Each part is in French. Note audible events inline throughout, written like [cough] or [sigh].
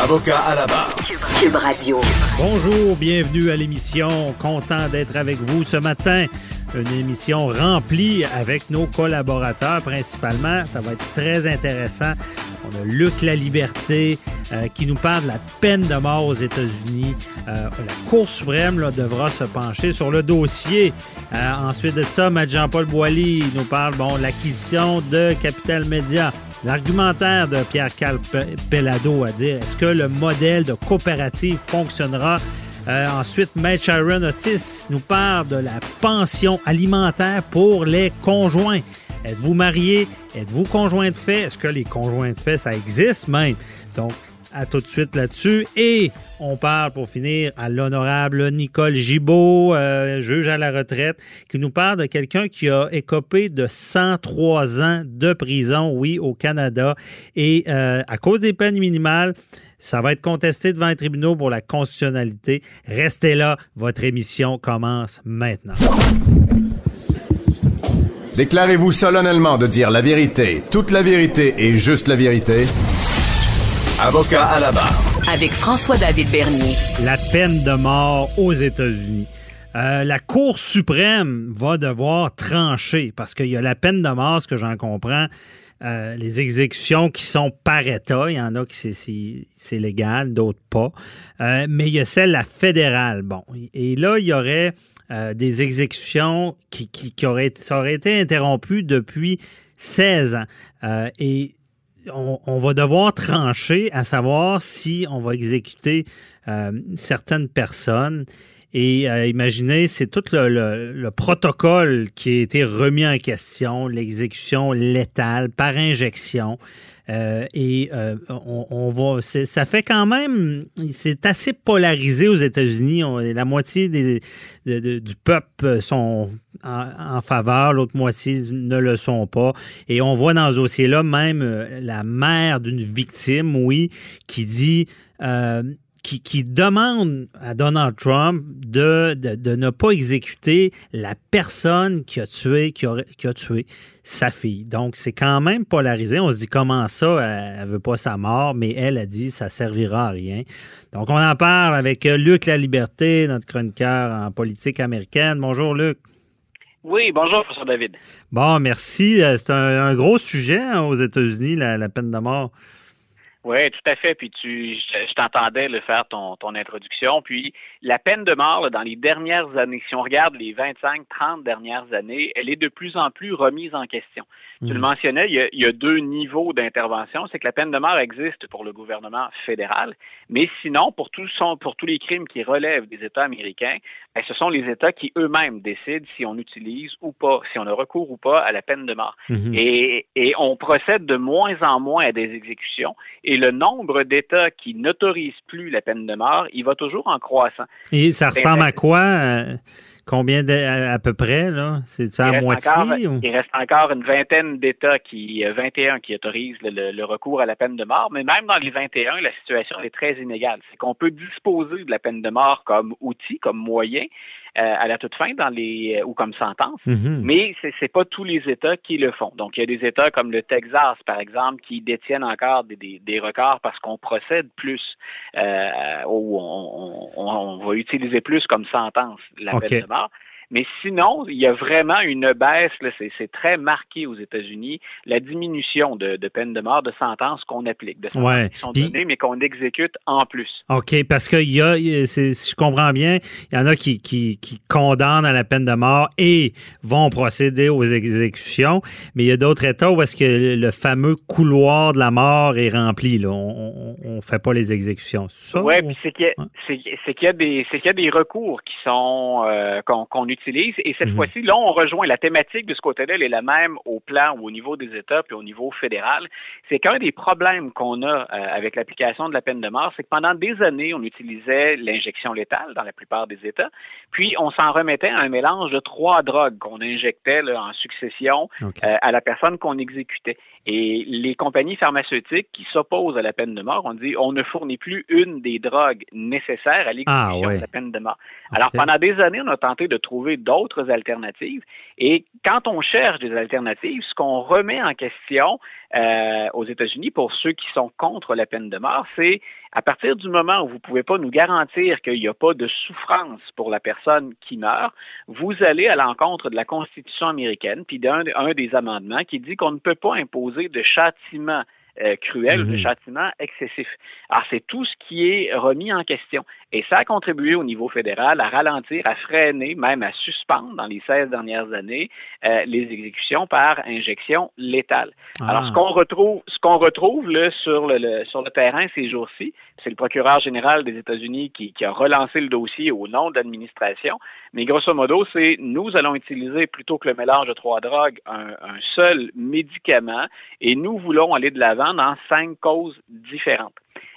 Avocat à la barre. Cube Radio. Bonjour, bienvenue à l'émission. Content d'être avec vous ce matin. Une émission remplie avec nos collaborateurs principalement. Ça va être très intéressant. On a Luc La Liberté euh, qui nous parle de la peine de mort aux États-Unis. Euh, la Cour suprême là, devra se pencher sur le dossier. Euh, ensuite de ça, Matt Jean-Paul Boilly nous parle bon l'acquisition de Capital Média. L'argumentaire de Pierre-Carl Pellado à dire est-ce que le modèle de coopérative fonctionnera? Euh, ensuite, Matt Sharon Otis nous parle de la pension alimentaire pour les conjoints. Êtes-vous marié? Êtes-vous conjoint de fait? Est-ce que les conjoints de fait, ça existe même? Donc, à tout de suite là-dessus. Et on parle pour finir à l'honorable Nicole Gibault, euh, juge à la retraite, qui nous parle de quelqu'un qui a écopé de 103 ans de prison, oui, au Canada. Et euh, à cause des peines minimales, ça va être contesté devant les tribunaux pour la constitutionnalité. Restez là, votre émission commence maintenant. Déclarez-vous solennellement de dire la vérité, toute la vérité et juste la vérité. Avocat à la barre. Avec François-David Bernier. La peine de mort aux États-Unis. Euh, la Cour suprême va devoir trancher parce qu'il y a la peine de mort, ce que j'en comprends, euh, les exécutions qui sont par État. Il y en a qui c'est légal, d'autres pas. Euh, mais il y a celle, la fédérale. Bon. Et là, il y aurait euh, des exécutions qui, qui, auraient, ça aurait été interrompu depuis 16 ans. et on, va devoir trancher à savoir si on va exécuter certaines personnes. Et euh, imaginez, c'est tout le, protocole qui a été remis en question, l'exécution létale par injection. Euh, et euh, on, on, va, ça fait quand même, c'est assez polarisé aux États-Unis. La moitié du peuple sont en, en faveur, l'autre moitié ne le sont pas. Et on voit dans ce dossier-là même la mère d'une victime, oui, qui dit qui, demande à Donald Trump de, de, ne pas exécuter la personne qui a tué, qui a, qui a tué sa fille. Donc, c'est quand même polarisé. On se dit comment ça, elle, ne veut pas sa mort, mais elle a dit ça servira à rien. Donc, on en parle avec Luc La Liberté, notre chroniqueur en politique américaine. Bonjour, Luc. Oui, bonjour, professeur David. Bon, merci. Euh, c'est un, gros sujet hein, aux États-Unis, la, la peine de mort. Oui, tout à fait. Puis tu, je, t'entendais le faire ton, ton introduction. Puis la peine de mort, dans les dernières années, si on regarde les 25, 30 dernières années, elle est de plus en plus remise en question. Tu le mmh. mentionnais, il y, a, il y a deux niveaux d'intervention. C'est que la peine de mort existe pour le gouvernement fédéral, mais sinon, pour, tous son, pour tous les crimes qui relèvent des États américains, ben, ce sont les États qui eux-mêmes décident si on utilise ou pas, si on a recours ou pas à la peine de mort. Mmh. Et, et on procède de moins en moins à des exécutions. Et le nombre d'États qui n'autorisent plus la peine de mort, il va toujours en croissant. Et ça ressemble à quoi? Euh, combien à, peu près, là? C'est à moitié? Il reste encore une vingtaine d'États qui, 21 euh, qui autorisent le, recours à la peine de mort, mais même dans les 21, la situation est très inégale. C'est qu'on peut disposer de la peine de mort comme outil, comme moyen, à la toute fin dans les euh, ou comme sentence, mhm. mais c'est n'est pas tous les États qui le font. Donc, il y a des États comme le Texas, par exemple, qui détiennent encore des, des, records parce qu'on procède plus euh, ou on, on, on, va utiliser plus comme sentence la peine de mort. Mais sinon, il y a vraiment une baisse, c'est très marqué aux États-Unis, la diminution de, de peine de mort, de sentence qu'on applique, de sentences qui sont données, mais qu'on exécute en plus. OK, parce que y a, si je comprends bien, il y en a qui, qui, qui, condamnent à la peine de mort et vont procéder aux exécutions, mais il y a d'autres États où est-ce que le fameux couloir de la mort est rempli, là. On ne fait pas les exécutions. Oui, puis c'est qu'il y, a, des, y a des recours qui sont euh, qu'on utilise utilise. Et cette Mhm. fois-ci, là, on rejoint la thématique de ce côté-là, elle est la même au plan ou au niveau des États puis au niveau fédéral. C'est qu'un des problèmes qu'on a euh, avec l'application de la peine de mort, c'est que pendant des années, on utilisait l'injection létale dans la plupart des États, puis on s'en remettait à un mélange de trois drogues qu'on injectait là, en succession euh, à la personne qu'on exécutait. Et les compagnies pharmaceutiques qui s'opposent à la peine de mort ont dit on ne fournit plus une des drogues nécessaires à l'exécution Ah, ouais. de la peine de mort. Alors pendant des années, on a tenté de trouver d'autres alternatives. Et quand on cherche des alternatives, ce qu'on remet en question euh, aux États-Unis pour ceux qui sont contre la peine de mort, c'est à partir du moment où vous ne pouvez pas nous garantir qu'il n'y a pas de souffrance pour la personne qui meurt, vous allez à l'encontre de la Constitution américaine, puis d'un un des amendements qui dit qu'on ne peut pas imposer de châtiment euh, cruel ou de Mhm. châtiment excessif. Alors, c'est tout ce qui est remis en question. Et ça a contribué au niveau fédéral à ralentir, à freiner, même à suspendre dans les 16 dernières années euh, les exécutions par injection létale. Alors, Ah. ce qu'on retrouve, ce qu'on retrouve là, sur, le, le- sur le terrain ces jours-ci, c'est le procureur général des États-Unis qui, qui a relancé le dossier au nom de l'administration. Mais grosso modo, c'est nous allons utiliser plutôt que le mélange de trois drogues un, seul médicament et nous voulons aller de l'avant dans cinq causes différentes.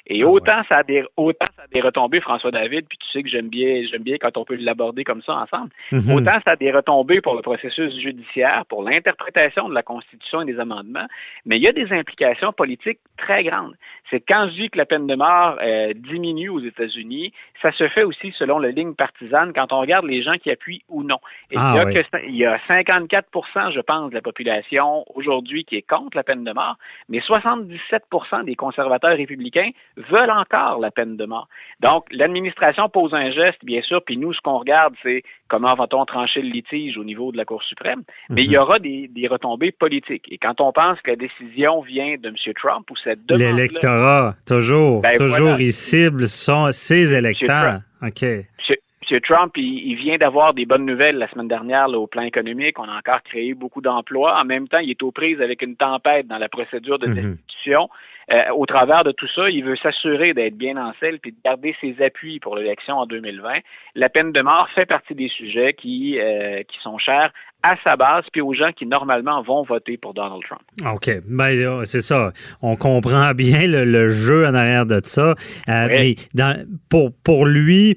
Et Ah autant ça a des autant ça a des retombées, François David, puis tu sais que j'aime bien j'aime bien quand on peut l'aborder comme ça ensemble. Mhm. Autant ça a des retombées pour le processus judiciaire, pour l'interprétation de la Constitution et des amendements, mais il y a des implications politiques très grandes. C'est quand je dis que la peine de mort euh, diminue aux États-Unis, ça se fait aussi selon la ligne partisane quand on regarde les gens qui appuient ou non. Et Ah il, y a oui. que- il y a 54% je pense, de la population aujourd'hui qui est contre la peine de mort, mais 77% des conservateurs républicains veulent encore la peine de mort. Donc, l'administration pose un geste, bien sûr, puis nous, ce qu'on regarde, c'est comment va-t-on trancher le litige au niveau de la Cour suprême, mais il y aura des, des retombées politiques. Et quand on pense que la décision vient de M. Trump ou cette demande L'électorat, toujours. Ben, toujours, voilà. il cible son, ses électeurs. OK. M. Trump, il, il vient d'avoir des bonnes nouvelles la semaine dernière là, au plan économique. On a encore créé beaucoup d'emplois. En même temps, il est aux prises avec une tempête dans la procédure de Mhm. destitution. Euh, au travers de tout ça, il veut s'assurer d'être bien en selle puis de garder ses appuis pour l'élection en 2020. La peine de mort fait partie des sujets qui, euh, qui sont chers à sa base puis aux gens qui normalement vont voter pour Donald Trump. OK. Ben, c'est ça. On comprend [laughs] bien le, le jeu en arrière de ça. Euh, Oui. Mais dans, pour, pour lui,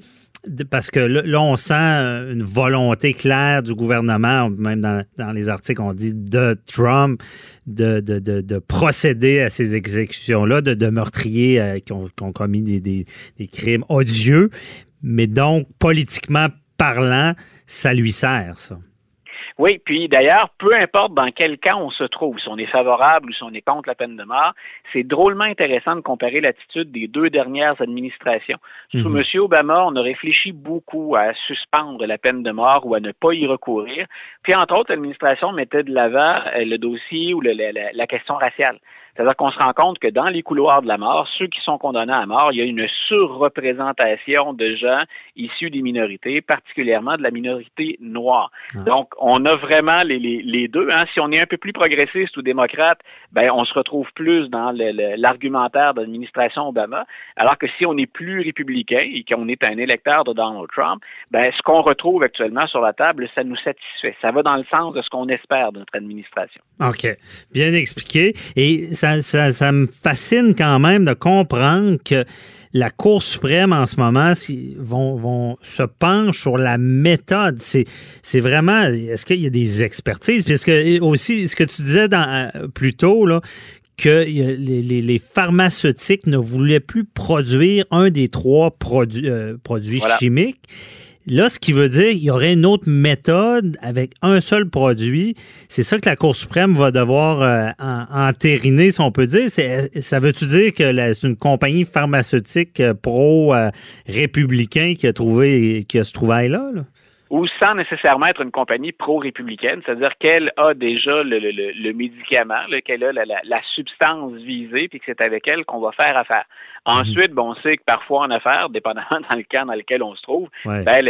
parce que là, on sent euh, une volonté claire du gouvernement, même dans, les articles, on dit de Trump, de, de, de, de procéder à ces exécutions-là, de, de meurtriers euh, qui, ont, qui ont commis des, des, des crimes odieux. Mais donc, politiquement parlant, ça lui sert, ça. Oui, puis d'ailleurs, peu importe dans quel camp on se trouve, si on est favorable ou si on est contre la peine de mort, c'est drôlement intéressant de comparer l'attitude des deux dernières administrations. Sous Mhm. M. Obama, on a réfléchi beaucoup à suspendre la peine de mort ou à ne pas y recourir. Puis, entre autres, l'administration mettait de l'avant euh, le dossier ou le- la- la- la question raciale. C'est-à-dire qu'on se rend compte que dans les couloirs de la mort, ceux qui sont condamnés à mort, il y a une surreprésentation de gens issus des minorités, particulièrement de la minorité noire. Ah. Donc, on a vraiment les, les, les deux. Hein. Si on est un peu plus progressiste ou démocrate, ben, on se retrouve plus dans l'argumentaire de l'administration Obama, alors que si on est plus républicain et qu'on est un électeur de Donald Trump, ben, ce qu'on retrouve actuellement sur la table, ça nous satisfait. Ça va dans le sens de ce qu'on espère de notre administration. OK. Bien expliqué. Et ça, ça, ça me fascine quand même de comprendre que la Cour suprême en ce moment vont, vont se penche sur la méthode. C'est, c'est vraiment. Est-ce qu'il y a des expertises? Puis est-ce que aussi, ce que tu disais dans, euh, plus tôt, là, que les, les- les pharmaceutiques ne voulaient plus produire un des trois produits, euh, produits Voilà. chimiques. Là, ce qui veut dire qu'il y aurait une autre méthode avec un seul produit. C'est ça que la Cour suprême va devoir euh, en- entériner, si on peut dire. C'est- ça veut-tu dire que c'est une compagnie pharmaceutique euh, pro-républicain qui a trouvé qui a ce trouvaille-là? là? ou sans nécessairement être une compagnie pro-républicaine, c'est-à-dire qu'elle a déjà le, médicament, qu'elle a la, la- la substance visée, puis que c'est avec elle qu'on va faire affaire. Ensuite, bon, on sait que parfois en affaires, [laughs] dépendamment dans le camp dans lequel on se trouve, Ouais. ben,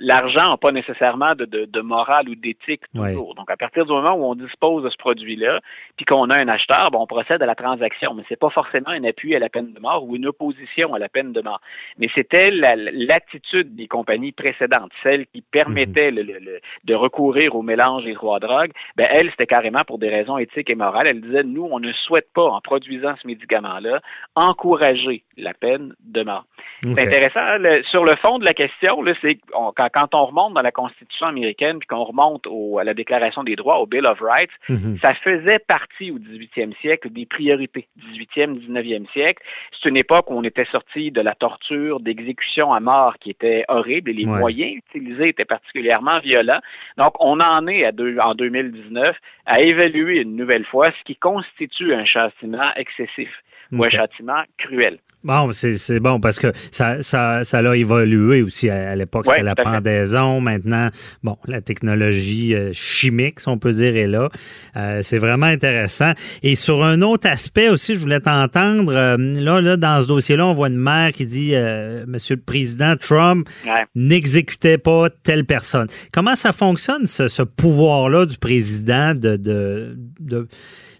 l'argent n'a pas nécessairement de, de, de morale ou d'éthique toujours. Donc, à partir du moment où on dispose de ce produit-là, puis qu'on a un acheteur, ben, on procède à la transaction. Mais c'est pas forcément un appui à la peine de mort ou une opposition à la peine de mort. Mais c'était la- l'attitude des compagnies précédentes, celles qui permettait le, le, de recourir au mélange des trois drogues, ben elle, c'était carrément pour des raisons éthiques et morales. Elle disait, nous, on ne souhaite pas, en produisant ce médicament-là, encourager la peine de mort. C'est intéressant. sur le fond de la question, c'est quand, quand, on remonte dans la Constitution américaine, puis qu'on remonte au, à la Déclaration des droits, au Bill of Rights, mhm. ça faisait partie au 18e siècle des priorités. 18e, 19e siècle. C'est une époque où on était sorti de la torture, d'exécution à mort qui était horrible et les moyens utilisés étaient particulièrement violents. Donc, on en est à deux, en 2019 à évaluer une nouvelle fois ce qui constitue un châtiment excessif ou un châtiment cruel. Bon, c'est bon parce que ça, ça, ça a évolué aussi. À, l'époque, c'était la pendaison. Maintenant, bon, la technologie euh, chimique, si on peut dire, est là. Euh, c'est vraiment intéressant. Et sur un autre aspect aussi, je voulais t'entendre. Euh, là, là, dans ce dossier-là, on voit une mère qui dit Monsieur le Président Trump n'exécutait pas telle personne. Comment ça fonctionne, ce, ce pouvoir-là du président de, de, de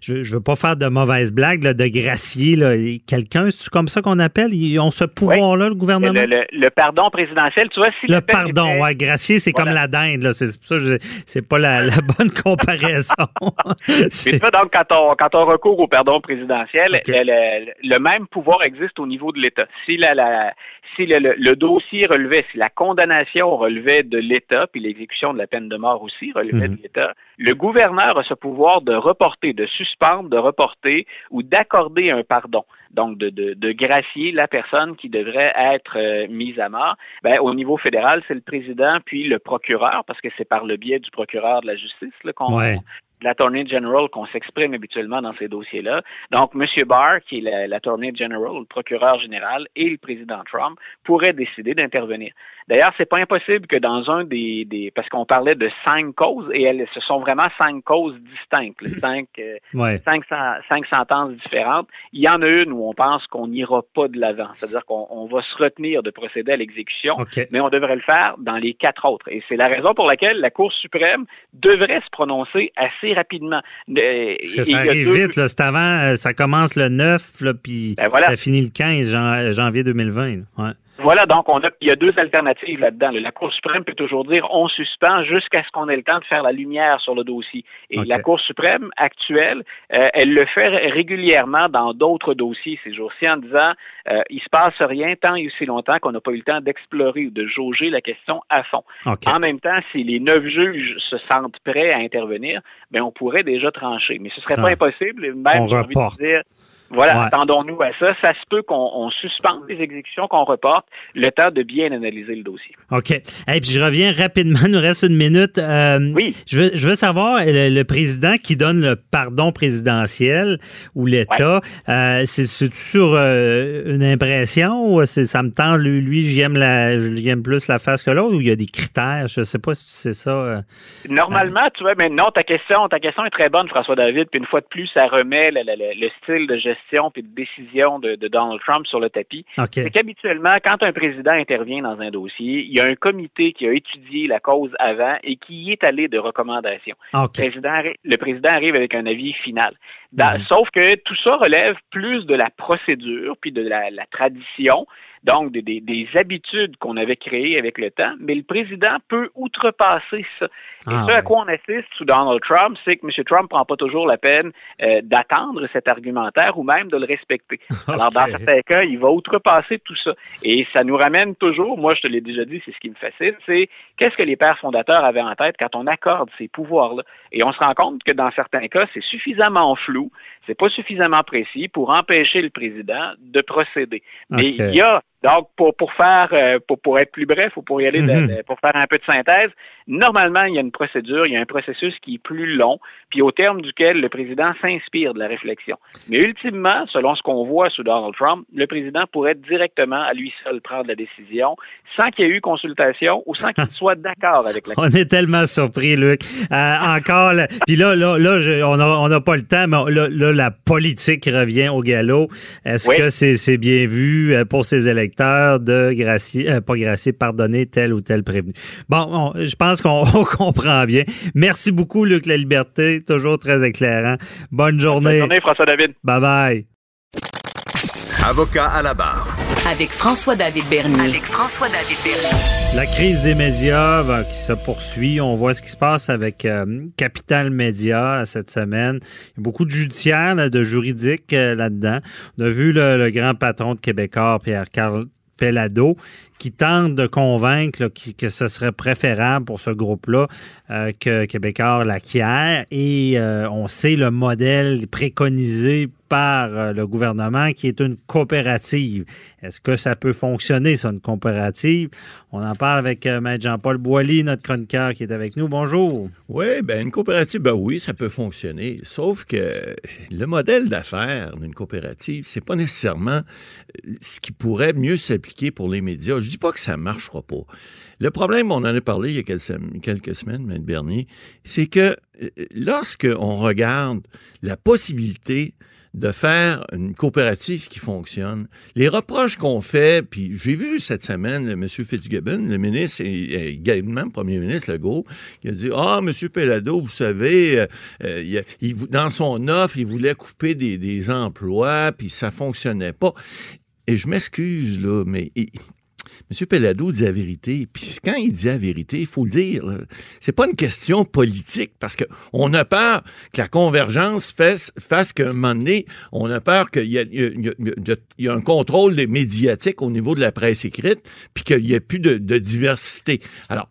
je ne veux pas faire de mauvaises blagues, de gracier quelqu'un. C'est comme ça qu'on appelle? Ils ont ce pouvoir-là, le gouvernement? Le, pardon présidentiel, tu vois, si Le pardon, ouais, gracier, c'est comme la dinde. C'est pour ça que c'est pas la, bonne comparaison. [laughs] donc, quand on, quand on recourt au pardon présidentiel, le, même pouvoir existe au niveau de l'État. Si la, la si le, dossier relevait, si la condamnation relevait de l'État, puis l'exécution de la peine de mort aussi relevait mhm. de l'État, le gouverneur a ce pouvoir de reporter, de suspendre, de reporter ou d'accorder un pardon. Donc, de, de, gracier la personne qui devrait être euh, mise à mort. Ben, au niveau fédéral, c'est le président puis le procureur, parce que c'est par le biais du procureur de la justice qu'on l'Attorney General qu'on s'exprime habituellement dans ces dossiers-là. Donc, M. Barr, qui est l'Attorney General, le procureur général, et le président Trump pourraient décider d'intervenir. D'ailleurs, c'est pas impossible que dans un des, des parce qu'on parlait de cinq causes et elles, ce sont vraiment cinq causes distinctes, [clears throat] cinq, euh, cinq, cinq, sentences différentes. Il y en a une où on pense qu'on n'ira pas de l'avant, c'est-à-dire qu'on va se retenir de procéder à l'exécution, mais on devrait le faire dans les quatre autres. Et c'est la raison pour laquelle la Cour suprême devrait se prononcer assez rapidement. ça, arrive vite, là. C'est avant, euh, ça commence le 9, là, puis ben ça finit le 15 janvier 2020. Ouais. Voilà, donc on a, il y a deux alternatives là-dedans. La Cour suprême peut toujours dire on suspend jusqu'à ce qu'on ait le temps de faire la lumière sur le dossier. Et la Cour suprême actuelle, euh, elle le fait régulièrement dans d'autres dossiers ces jours-ci en disant euh, il se passe rien tant et aussi longtemps qu'on n'a pas eu le temps d'explorer ou de jauger la question à fond. En même temps, si les neuf juges se sentent prêts à intervenir, ben on pourrait déjà trancher. Mais ce serait pas impossible. Même, j'ai envie de dire, voilà, attendons-nous à ça. Ça se peut qu'on suspende les exécutions, qu'on reporte, le temps de bien analyser le dossier. OK. Et puis je reviens rapidement, il [laughs] nous reste une minute. Euh, oui. Je veux, je veux savoir, le, président qui donne le pardon présidentiel ou l'État, euh, c'est sur euh, une impression ou ça me tend, lui, lui j'aime plus la face que l'autre ou il y a des critères? Je ne sais pas si c'est ça. Normalement, tu vois, mais non, ta question, ta question est très bonne, François-David. Puis une fois de plus, ça remet le, le style de gestion et de décision de, Donald Trump sur le tapis, c'est qu'habituellement, quand un président intervient dans un dossier, il y a un comité qui a étudié la cause avant et qui y est allé de recommandations. Le, président, le, président, arrive avec un avis final. Sauf que tout ça relève plus de la procédure puis de la tradition donc des, des, habitudes qu'on avait créées avec le temps, mais le président peut outrepasser ça. Et ah ce à quoi on assiste sous Donald Trump, c'est que M. Trump prend pas toujours la peine euh, d'attendre cet argumentaire ou même de le respecter. [laughs] Alors, dans certains cas, il va outrepasser tout ça. Et ça nous ramène toujours, moi je te l'ai déjà dit, c'est ce qui me fascine, c'est qu'est-ce que les pères fondateurs avaient en tête quand on accorde ces pouvoirs-là? Et on se rend compte que dans certains cas, c'est suffisamment flou, c'est pas suffisamment précis pour empêcher le président de procéder. Mais il y a donc, pour, pour faire, euh, pour, pour être plus bref ou pour y aller, mhm. pour faire un peu de synthèse, normalement, il y a une procédure, il y a un processus qui est plus long, puis au terme duquel le président s'inspire de la réflexion. Mais ultimement, selon ce qu'on voit sous Donald Trump, le président pourrait directement à lui seul prendre la décision sans qu'il y ait eu consultation ou sans qu'il [laughs] soit d'accord avec la On est tellement surpris, Luc. Euh, encore, puis là, là, là on n'a pas le temps, mais là, la politique revient au galop. Est-ce que c'est bien vu euh, pour ces élections? De gracier, euh, pas gracier, pardonner tel ou tel prévenu. Bon, je pense qu'on [laughs] comprend bien. Merci beaucoup, Luc La Liberté. Toujours très éclairant. Bonne journée. Bonne journée, François-David. Bye bye. Avocat à la barre. Avec François-David Bernier. Avec François-David Bernier. La crise des médias qui se poursuit. On voit ce qui se passe avec euh, Capital Média cette semaine. Il y a beaucoup de judiciaires, de juridiques euh, là-dedans. On a vu le, le grand patron de Québécois, Pierre-Carl Pellado, qui tente de convaincre que ce serait préférable pour ce groupe-là euh, que Québécois l'acquiert. Et euh, on sait le modèle préconisé par euh, le gouvernement qui est une coopérative. Est-ce que ça peut fonctionner, ça, une coopérative? On en parle avec euh, Maître Jean-Paul Boilly, notre chroniqueur qui est avec nous. Bonjour. Oui, ben une coopérative, ben oui, ça peut fonctionner. Sauf que le modèle d'affaires d'une coopérative, c'est pas nécessairement ce qui pourrait mieux s'appliquer pour les médias. Dis pas que ça marchera pas. Le problème, on en a parlé il y a quelques, sem- quelques semaines, M. Bernier, c'est que euh, lorsque on regarde la possibilité de faire une coopérative qui fonctionne. Les reproches qu'on fait, puis j'ai vu cette semaine M. Fitzgibbon, le ministre et également le premier ministre Legault, qui a dit Ah, M. Pellado, vous savez, euh, euh, dans son offre, il voulait couper des, des emplois, puis ça fonctionnait pas. Et je m'excuse, là, mais M. Pellado dit la vérité. Puis quand il dit la vérité, il faut le dire. C'est pas une question politique parce qu'on a peur que la convergence fasse, qu'à un moment donné, on a peur qu'il y, y y a- un contrôle médiatique au niveau de la presse écrite puis qu'il n'y ait plus de, diversité. Alors,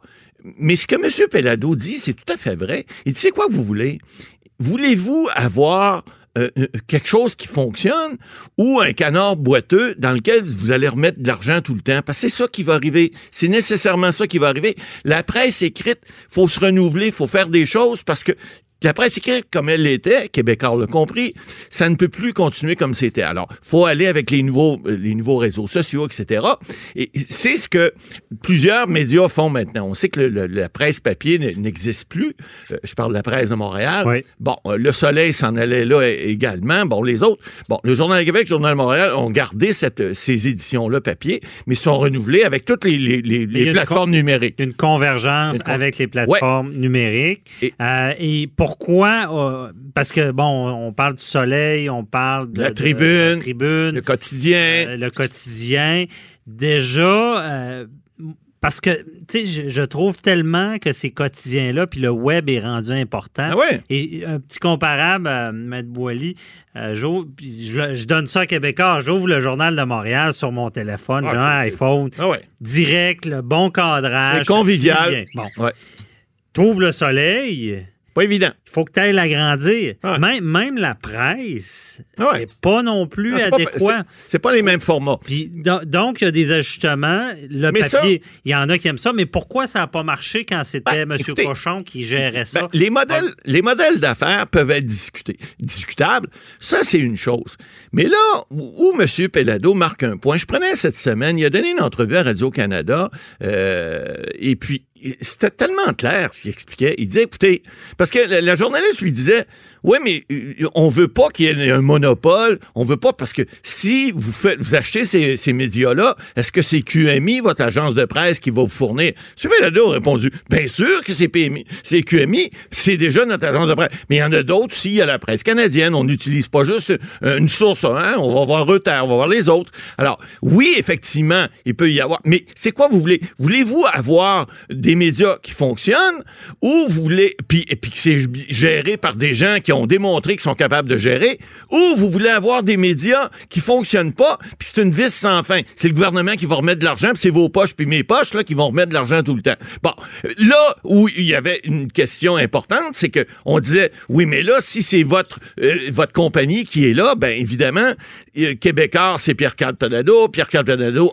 mais ce que M. Pellado dit, c'est tout à fait vrai. Il dit, c'est quoi que vous voulez? Voulez-vous avoir euh, euh, quelque chose qui fonctionne ou un canard boiteux dans lequel vous allez remettre de l'argent tout le temps. Parce c'est ça qui va arriver. C'est nécessairement ça qui va arriver. La presse écrite, faut se renouveler, faut faire des choses parce que la presse écrite, comme elle l'était, Québécois l'a compris, ça ne peut plus continuer comme c'était. Alors, faut aller avec les nouveaux, euh, les nouveaux réseaux sociaux, etc. Et c'est ce que plusieurs médias font maintenant. On sait que le- le- la presse papier n'existe plus. Euh, je parle de la presse de Montréal. Oui. Bon, euh, le Soleil s'en allait là également. Bon, les autres, bon, le Journal de Québec, le Journal de Montréal ont gardé cette, ces éditions-là papier, mais sont renouvelées avec toutes les, les- plateformes numériques. Une convergence Une con- avec les plateformes numériques. Et- Euh, Et, pourquoi? euh, parce que, bon, on parle du soleil, on parle de La Tribune, de la tribune, Le quotidien. euh, le quotidien. Déjà, euh, parce que, tu sais, je, je trouve tellement que ces quotidiens-là, puis le web est rendu important. ah ouais? Et un petit comparable à Maître Boily, euh, je, je donne ça à Québécois, j'ouvre le journal de Montréal sur mon téléphone, Ah, j'ai un c'est- iPhone, Ah ouais. direct, le bon cadrage. C'est convivial. Bon, Ouais. t'ouvres le soleil, Pas évident. il faut que tu ailles l'agrandir. Ouais. Même, même la presse, Ah ouais. c'est pas non plus Non, pas- adéquat. c'est- pas les mêmes formats. Puis do- donc, il y a des ajustements. Le Mais papier, il y en a qui aiment ça, mais pourquoi ça n'a pas marché quand c'était Ben, M. écoutez, Cochon qui gérait ça? Ben, les modèles, les modèles d'affaires peuvent être discutés, discutables. Ça, c'est une chose. Mais là où, où M. Pellado marque un point, je prenais cette semaine, il a donné une entrevue à Radio-Canada, euh, et puis c'était tellement clair ce qu'il expliquait. Il disait, écoutez, parce que la, journaliste lui disait, ouais, mais euh, on veut pas qu'il y ait un monopole, on veut pas, parce que si vous faites, vous achetez ces, ces médias-là, est-ce que c'est QMI, votre agence de presse, qui va vous fournir? M. Pellado a répondu, bien sûr que c'est PMI, c'est QMI, c'est déjà notre agence de presse. Mais il y en a d'autres aussi, il y a la presse canadienne, on n'utilise pas juste une source, hein, on va voir Reuters, on va voir les autres. Alors, oui, effectivement, il peut y avoir, mais c'est quoi vous voulez? Voulez-vous avoir des médias qui fonctionnent ou vous voulez, puis, et puis que c'est géré par des gens qui ont démontré qu'ils sont capables de gérer, ou vous voulez avoir des médias qui fonctionnent pas, puis c'est une vis sans fin. C'est le gouvernement qui va remettre de l'argent, puis c'est vos poches, puis mes poches, là, qui vont remettre de l'argent tout le temps. Bon, là où il y avait une question importante, c'est que on disait, oui, mais là, si c'est votre, euh, votre compagnie qui est là, ben évidemment, euh, Québécois, c'est Pierre-Carl Pierre-Carl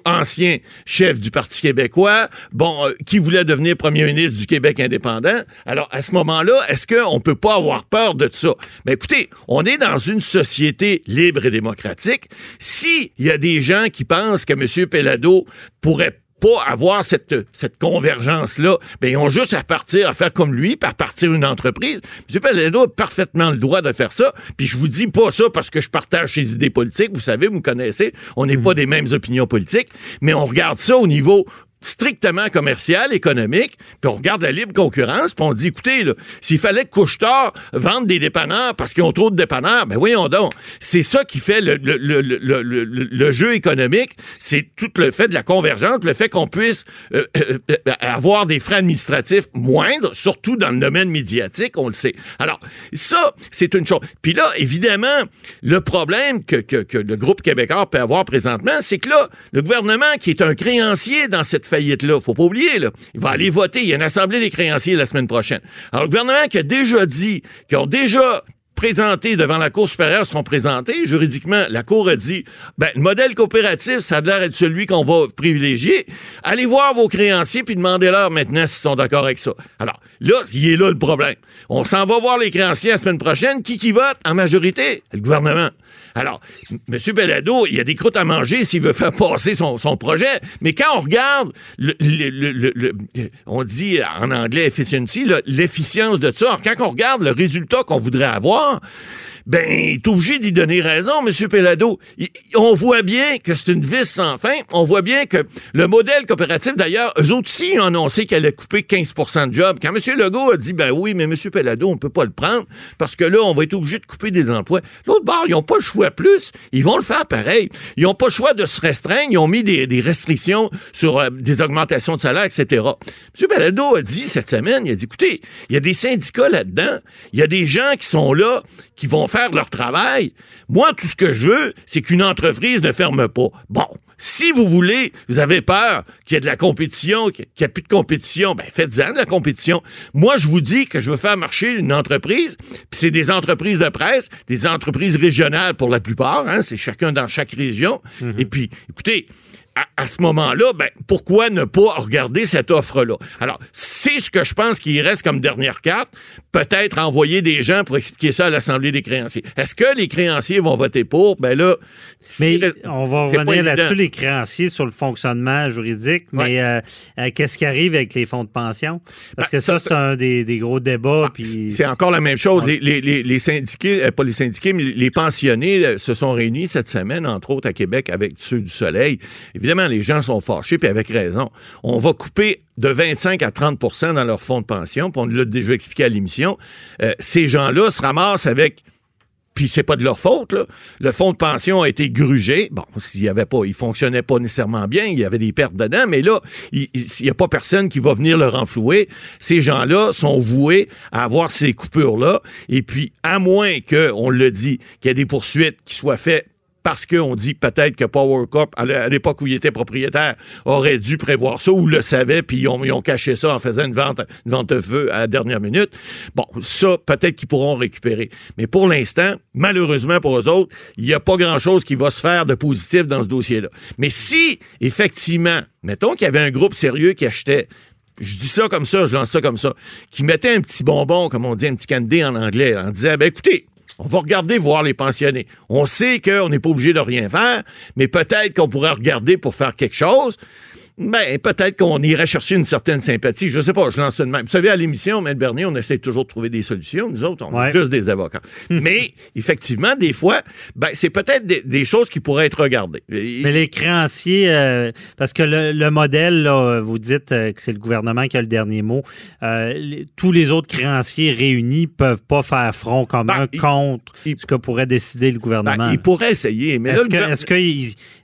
ancien chef du Parti québécois, bon, euh, qui voulait devenir premier ministre du Québec indépendant. Alors, à ce moment-là, est-ce qu'on peut pas avoir peur de ça? Ben écoutez, on est dans une société libre et démocratique. S'il y a des gens qui pensent que M. Pelado pourrait pas avoir cette, cette convergence-là, ben ils ont juste à partir, à faire comme lui, puis à partir une entreprise. M. Pelledo a parfaitement le droit de faire ça, puis je vous dis pas ça parce que je partage ses idées politiques, vous savez, vous me connaissez, on n'est pas des mêmes opinions politiques, mais on regarde ça au niveau strictement commercial, économique, puis on regarde la libre concurrence, puis on dit, écoutez, s'il fallait que Couche-Tard vende des dépanneurs parce qu'ils ont trop de dépanneurs, ben voyons donc. C'est ça qui fait le, le, le, le, jeu économique, c'est tout le fait de la convergence, le fait qu'on puisse euh, euh, euh, avoir des frais administratifs moindres, surtout dans le domaine médiatique, on le sait. Alors, ça, c'est une chose. Puis là, évidemment, le problème que, que, que le groupe québécois peut avoir présentement, c'est que là, le gouvernement qui est un créancier dans cette faillite-là. Faut pas oublier, là. Il va aller voter. Il y a une assemblée des créanciers la semaine prochaine. Alors, le gouvernement qui a déjà dit, qui ont déjà présenté devant la Cour supérieure sont présentés. Juridiquement, la Cour a dit, ben, le modèle coopératif, ça a l'air d'être celui qu'on va privilégier. Allez voir vos créanciers puis demandez-leur maintenant s'ils sont d'accord avec ça. Alors, là, il est là le problème. On s'en va voir les créanciers la semaine prochaine. Qui qui vote? En majorité? Le gouvernement. Alors, M. Bellado, il y a des croûtes à manger s'il veut faire passer son, projet, mais quand on regarde, on dit en anglais efficiency, l'efficience de ça, quand on regarde le résultat qu'on voudrait avoir, Ja! Ben, il est obligé d'y donner raison, M. Pellado. on voit bien que c'est une vis sans fin. On voit bien que le modèle coopératif, d'ailleurs, eux aussi ont annoncé qu'elle allait couper 15% de jobs. Quand M. Legault a dit, ben oui, mais M. Pellado, on peut pas le prendre parce que là, on va être obligé de couper des emplois. L'autre bord, ils n'ont pas le choix plus. Ils vont le faire pareil. Ils n'ont pas le choix de se restreindre. Ils ont mis des, restrictions sur euh, des augmentations de salaire, etc. M. Pellado a dit cette semaine, il a dit, écoutez, il y a des syndicats là-dedans. Il y a des gens qui sont là, qui vont faire leur travail. Moi, tout ce que je veux, c'est qu'une entreprise ne ferme pas. Bon, si vous voulez, vous avez peur qu'il y ait de la compétition, qu'il n'y ait plus de compétition, ben faites-en de la compétition. Moi, je vous dis que je veux faire marcher une entreprise, puis c'est des entreprises de presse, des entreprises régionales pour la plupart, hein, c'est chacun dans chaque région. Mm-hmm. Et puis, écoutez, à, ce moment-là, ben, pourquoi ne pas regarder cette offre-là? Alors, c'est ce que je pense qu'il reste comme dernière carte. Peut-être envoyer des gens pour expliquer ça à l'Assemblée des créanciers. Est-ce que les créanciers vont voter pour? Ben là, mais on va revenir là-dessus, les créanciers, sur le fonctionnement juridique. Mais euh, euh, qu'est-ce qui arrive avec les fonds de pension? Parce ben, que ça, c'est un des, gros débats. Ah, c'est encore la même chose. Les, les, les, syndiqués, euh, pas les syndiqués, mais les pensionnés se sont réunis cette semaine, entre autres à Québec, avec ceux du Soleil. Évidemment, les gens sont fâchés, puis avec raison. On va couper de 25 à 30 dans leur fonds de pension, puis on l'a déjà expliqué à l'émission. Euh, ces gens-là se ramassent avec puis c'est pas de leur faute. Là. Le fonds de pension a été grugé. Bon, s'il y avait pas, il fonctionnait pas nécessairement bien, il y avait des pertes dedans, mais là, il n'y a pas personne qui va venir le renflouer. Ces gens-là sont voués à avoir ces coupures-là. Et puis, à moins que, on le dit, qu'il y ait des poursuites qui soient faites parce qu'on dit peut-être que Power Corp, à l'époque où il était propriétaire, aurait dû prévoir ça ou le savait, puis ils ont, caché ça en faisant une vente, de feu à la dernière minute. Bon, ça, peut-être qu'ils pourront récupérer. Mais pour l'instant, malheureusement pour eux autres, il n'y a pas grand-chose qui va se faire de positif dans ce dossier-là. Mais si, effectivement, mettons qu'il y avait un groupe sérieux qui achetait je dis ça comme ça, je lance ça comme ça, qui mettait un petit bonbon, comme on dit, un petit candy en anglais, en disant, ben écoutez, on va regarder voir les pensionnés. On sait qu'on n'est pas obligé de rien faire, mais peut-être qu'on pourrait regarder pour faire quelque chose ben, peut-être qu'on irait chercher une certaine sympathie. Je sais pas, je lance de même. Vous savez, à l'émission, Maître Bernier, on essaie toujours de trouver des solutions. Nous autres, on est juste des avocats. [laughs] Mais, effectivement, des fois, ben, c'est peut-être des, choses qui pourraient être regardées. Mais les créanciers, euh, parce que le, modèle, là, vous dites euh, que c'est le gouvernement qui a le dernier mot. Euh, tous les autres créanciers réunis peuvent pas faire front commun ben, contre ce que pourrait décider le gouvernement. Ben, ils pourraient essayer, mais est-ce que,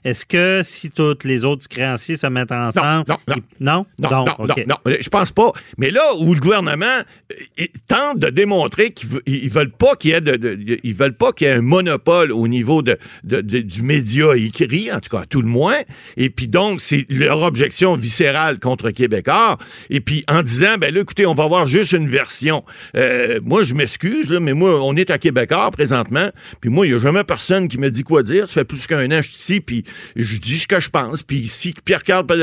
est-ce que, que si tous les autres créanciers se mettent en non, non, non. Non? Non, je pense pas. Mais là où le gouvernement euh, tente de démontrer qu'ils veulent pas qu'il y ait de, ils veulent pas qu'il y ait un monopole au niveau de, du média écrit, en tout cas, tout le moins. Et puis donc, c'est leur objection viscérale contre Québécois. Et puis en disant, ben là, écoutez, on va avoir juste une version. Euh, moi, je m'excuse, mais moi, on est à Québécois présentement. Puis moi, il n'y a jamais personne qui me dit quoi dire. Ça fait plus qu'un an que je suis ici, puis je dis ce que je pense. Puis si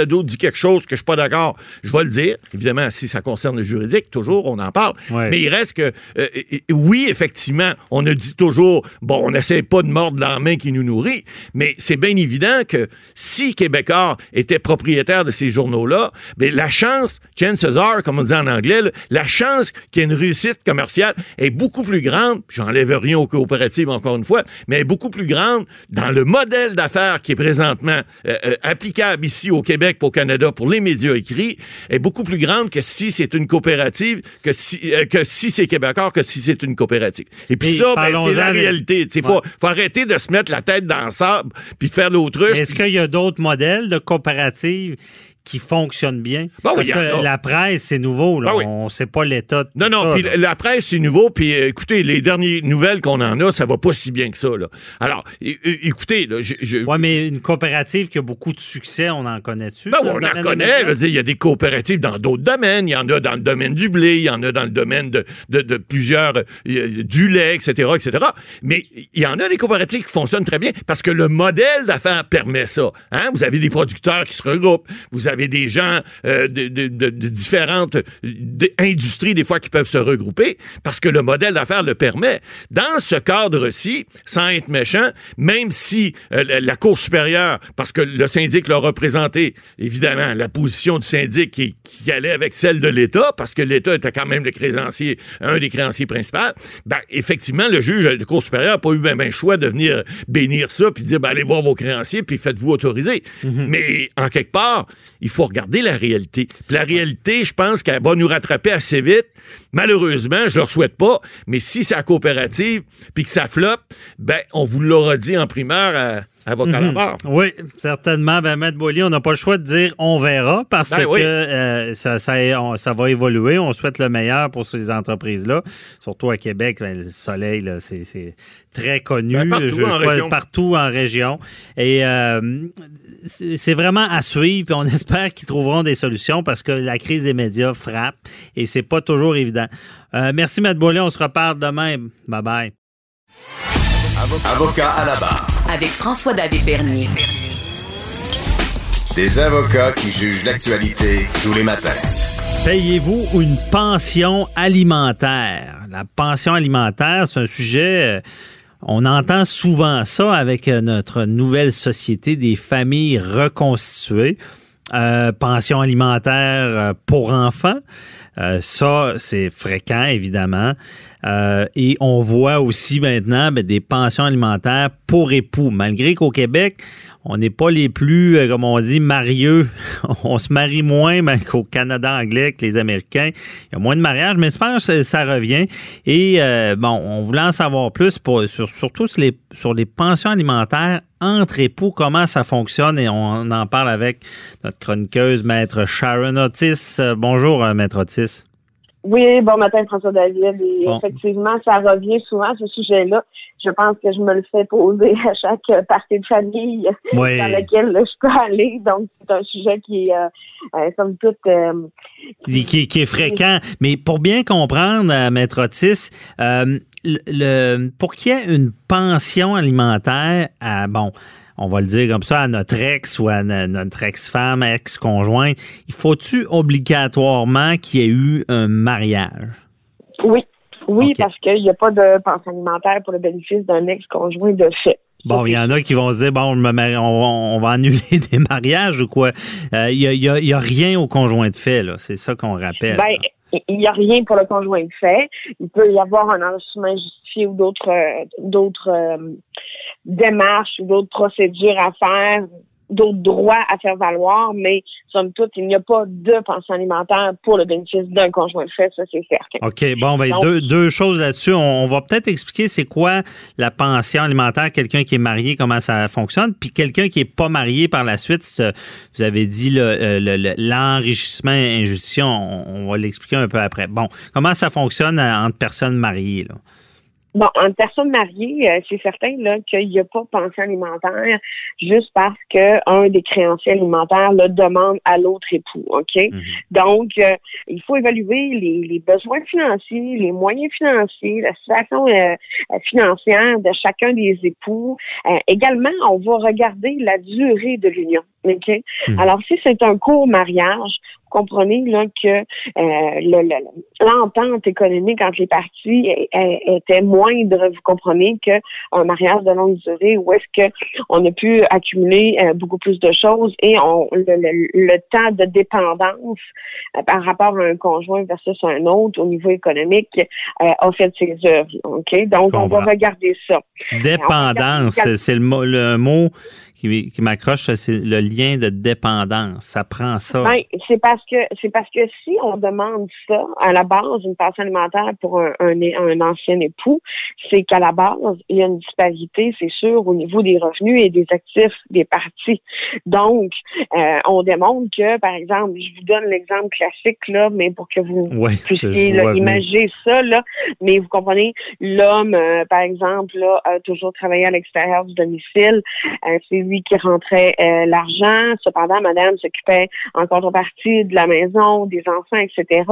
Pierre-Carl dit quelque chose que je suis pas d'accord, je vais le dire. Évidemment, si ça concerne le juridique, toujours, on en parle. Mais il reste que, euh, oui, effectivement, on a dit toujours, bon, on n'essaie pas de mordre la main qui nous nourrit, mais c'est bien évident que si Québécois était propriétaire de ces journaux-là, bien, la chance, chances are, comme on dit en anglais, la chance qu'il y ait une réussite commerciale est beaucoup plus grande, j'enlève rien aux coopératives encore une fois, mais est beaucoup plus grande dans le modèle d'affaires qui est présentement euh, euh, applicable ici au Québec Québec, pour Canada, pour les médias écrits, est beaucoup plus grande que si c'est une coopérative, que si, euh, que si c'est québécois, que si c'est une coopérative. Et puis ça, ben, c'est la réalité. Il faut, faut arrêter de se mettre la tête dans le sable puis de faire l'autruche. Est-ce qu'il y a d'autres modèles de coopératives qui fonctionnent bien? Ben Parce que a. la presse, c'est nouveau. Là. Ben oui. On ne sait pas l'état de Non, non, puis la presse, c'est nouveau, puis euh, écoutez, les dernières nouvelles qu'on en a, ça va pas si bien que ça, là. Alors, écoutez, là, je... je- Oui, mais une coopérative qui a beaucoup de succès, on en connaît-tu? Ben, on en connaît. il y a des coopératives dans d'autres domaines. Il y en a dans le domaine du blé, il y en a dans le domaine de, de, de plusieurs, euh, du lait, etc., etc. Mais il y en a des coopératives qui fonctionnent très bien parce que le modèle d'affaires permet ça. Hein? Vous avez des producteurs qui se regroupent, vous avez des gens euh, de, de- de- de différentes euh, industries, des fois, qui peuvent se regrouper parce que le modèle d'affaires le permet. Dans ce cadre-ci, sans être méchant, même si euh, la, Cour supérieure, parce que le syndic l'a représenté, évidemment, la position du syndic qui, qui allait avec celle de l'État, parce que l'État était quand même le créancier, un des créanciers principaux, ben, effectivement, le juge de la Cour supérieure n'a pas eu même un choix de venir bénir ça, puis dire, ben, allez voir vos créanciers, puis faites-vous autoriser. Mais, en quelque part, il faut regarder la réalité. Puis la réalité, je pense qu'elle va nous rattraper assez vite. Malheureusement, je ne leur souhaite pas, mais si c'est la coopérative, puis que ça floppe, ben, on vous l'aura dit en primeur à, à la barre. Oui, certainement. Ben, Maître Boilly, on n'a pas le choix de dire on verra parce Ben que oui. euh, ça, ça, on- ça va évoluer. On souhaite le meilleur pour ces entreprises-là. Surtout à Québec, ben, le soleil, là, c'est, très connu. Ben, partout en crois région. partout en région. Et euh, c'est, c'est vraiment à suivre. Puis on [laughs] espère qu'ils trouveront des solutions parce que la crise des médias frappe et c'est pas toujours évident. Euh, merci, Maître Boilly. On se reparle demain. Bye bye. Avocat à la barre. Avec François-David Bernier. Des avocats qui jugent l'actualité tous les matins. Payez-vous une pension alimentaire? La pension alimentaire, c'est un sujet, euh, on entend souvent ça avec euh, notre nouvelle société des familles reconstituées. Euh, pension alimentaire pour enfants. Euh, ça, c'est fréquent, évidemment. Euh, et on voit aussi maintenant ben, des pensions alimentaires pour époux. Malgré qu'au Québec, on n'est pas les plus, euh, comme on dit, marieux. [laughs] on se marie moins ben, qu'au Canada anglais, que les Américains. Il y a moins de mariages, mais je pense que ça revient. Et euh, bon, on voulait en savoir plus, pour, sur, surtout sur les, sur les pensions alimentaires entre époux, comment ça fonctionne. Et on en parle avec notre chroniqueuse, Maître Sharon Otis. Euh, bonjour, euh, Maître Otis. Oui, bon matin, François David. Et Bon. effectivement, ça revient souvent, ce sujet-là. Je pense que je me le fais poser à chaque partie de famille Oui. dans laquelle je peux aller. Donc, c'est un sujet qui est, euh, euh, somme toute, euh, qui, qui- qui est fréquent. Mais pour bien comprendre, euh, Maître Otis, euh, le, le- pour qu'il y ait une pension alimentaire à, bon, on va le dire comme ça, à notre ex ou à no- notre ex-femme, ex-conjointe, il faut-tu obligatoirement qu'il y ait eu un mariage? oui. Oui, parce qu'il n'y a pas de pension alimentaire pour le bénéfice d'un ex-conjoint de fait. Bon, il y en a qui vont se dire, bon, on, va annuler [laughs] des mariages ou quoi. Euh, Il n'y a, y a- il y a rien au conjoint de fait, là. C'est ça qu'on rappelle. Ben, il n'y a rien pour le conjoint de fait. Il peut y avoir un enrichissement justifié ou d'autres euh, d'autres euh, démarches ou d'autres procédures à faire, d'autres droits à faire valoir, mais somme toute, il n'y a pas de pension alimentaire pour le bénéfice d'un conjoint de fait, ça c'est certain. OK, bon, ben, Donc- deux, deux choses là-dessus. On, on va peut-être expliquer c'est quoi la pension alimentaire, quelqu'un qui est marié, comment ça fonctionne, puis quelqu'un qui est pas marié par la suite, vous avez dit le- euh, le- le- l'enrichissement injustifié, on, on va l'expliquer un peu après. Bon, comment ça fonctionne euh, entre personnes mariées, là? Bon, en personne mariée, euh, c'est certain là qu'il n'y a pas de pension alimentaire juste parce que un des créanciers alimentaires le demande à l'autre époux, OK? Mhm. Donc, euh, il faut évaluer les, les besoins financiers, les moyens financiers, la situation euh, euh, financière de chacun des époux. Euh, également, on va regarder la durée de l'union, OK? Mhm. Alors, si c'est un court mariage, vous comprenez là que euh, le- le- l'entente économique entre les parties était moindre, vous comprenez, qu'un mariage de longue durée où est-ce que on a pu accumuler euh, beaucoup plus de choses et on, le, le- le temps de dépendance euh, par rapport à un conjoint versus un autre au niveau économique a fait ses œuvres. OK? Donc, on va regarder ça. Dépendance, regarde- c'est le mot qui, qui m'accroche, c'est le lien de dépendance. Ça prend ça. Ben, c'est parce que c'est parce que si on demande ça à la base une pension alimentaire pour un, un, un ancien époux, c'est qu'à la base il y a une disparité, c'est sûr, au niveau des revenus et des actifs des parties. Donc, euh, on démontre que, par exemple, je vous donne l'exemple classique là, mais pour que vous Ouais, puissiez là, imaginer ça là, mais vous comprenez, l'homme, euh, par exemple, là, a toujours travaillé à l'extérieur du domicile. Euh, c'est lui qui rentrait euh, l'argent. Cependant, Madame s'occupait en contrepartie de la maison, des enfants, etc.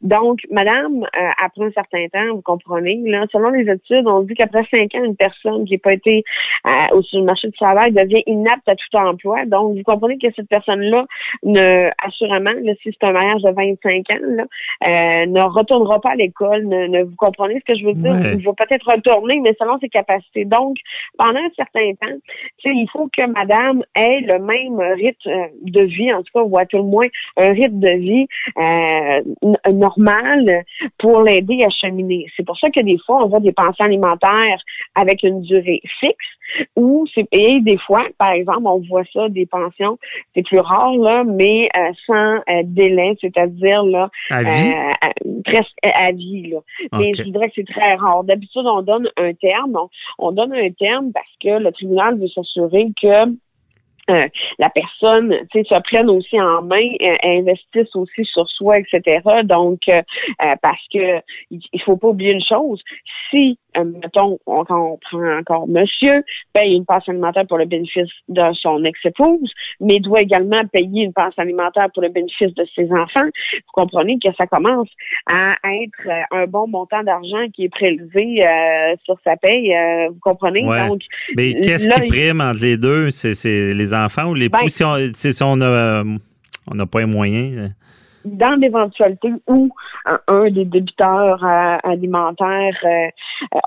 Donc, Madame, euh, après un certain temps, vous comprenez, là, selon les études, on dit qu'après cinq ans, une personne qui n'a pas été euh, au sur le marché du travail devient inapte à tout emploi. Donc, vous comprenez que cette personne-là, ne, assurément, là, si c'est un mariage de 25 ans, là, euh, ne retournera pas à l'école. Ne, ne- vous comprenez ce que je veux dire? Ouais. Il va peut-être retourner, mais selon ses capacités. Donc, pendant un certain temps, tu sais, il faut que madame ait le même rythme euh, de vie, en tout cas, ou à tout le moins un rythme de vie euh, normal pour l'aider à cheminer. C'est pour ça que des fois, on voit des pensions alimentaires avec une durée fixe ou payé des fois, par exemple, on voit ça, des pensions, c'est plus rare, là, mais euh, sans euh, délai, c'est-à-dire là, À vie? à- presque à vie. Là. Mais Ok. je dirais que c'est très rare. D'habitude, on donne un terme. On, on donne un terme parce que le tribunal veut s'assurer que euh, la personne, se prenne aussi en main, euh, investisse aussi sur soi, etc. Donc, euh, parce que il faut pas oublier une chose. Si, euh, mettons, on, quand on prend encore monsieur, paye une pension alimentaire pour le bénéfice de son ex-épouse, mais doit également payer une pension alimentaire pour le bénéfice de ses enfants, vous comprenez que ça commence à être euh, un bon montant d'argent qui est prélevé euh, sur sa paye. euh, vous comprenez? Ouais. Donc, Mais qu'est-ce qui prime entre les deux? C'est c'est les enfants ou les Ben-? Si on si on a, euh, on n'a pas les moyens. Dans l'éventualité où un, des débiteurs euh, alimentaires euh,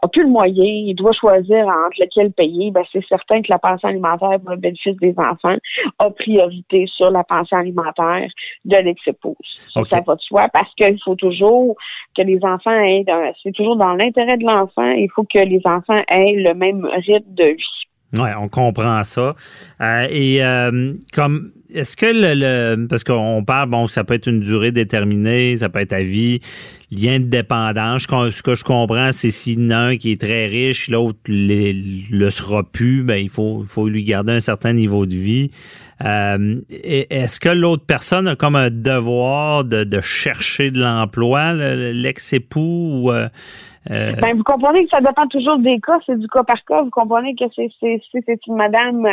a plus le moyen, il doit choisir entre lequel payer, ben c'est certain que la pension alimentaire pour le bénéfice des enfants a priorité sur la pension alimentaire de l'ex-épouse. Ça, va de soi parce qu'il faut toujours que les enfants aient, c'est toujours dans l'intérêt de l'enfant, il faut que les enfants aient le même rythme de vie. Oui, on comprend ça. Euh, et euh, comme est-ce que le, le- parce qu'on parle, bon, ça peut être une durée déterminée, ça peut être à vie, lien de dépendance. Ce que je comprends, c'est s'il y en a un qui est très riche, l'autre le, sera plus, ben il faut, faut lui garder un certain niveau de vie. Euh, est-ce que l'autre personne a comme un devoir de, de chercher de l'emploi, le- l'ex-époux ou euh, Ben, vous comprenez que ça dépend toujours des cas, c'est du cas par cas. Vous comprenez que c'est c'est c'est une madame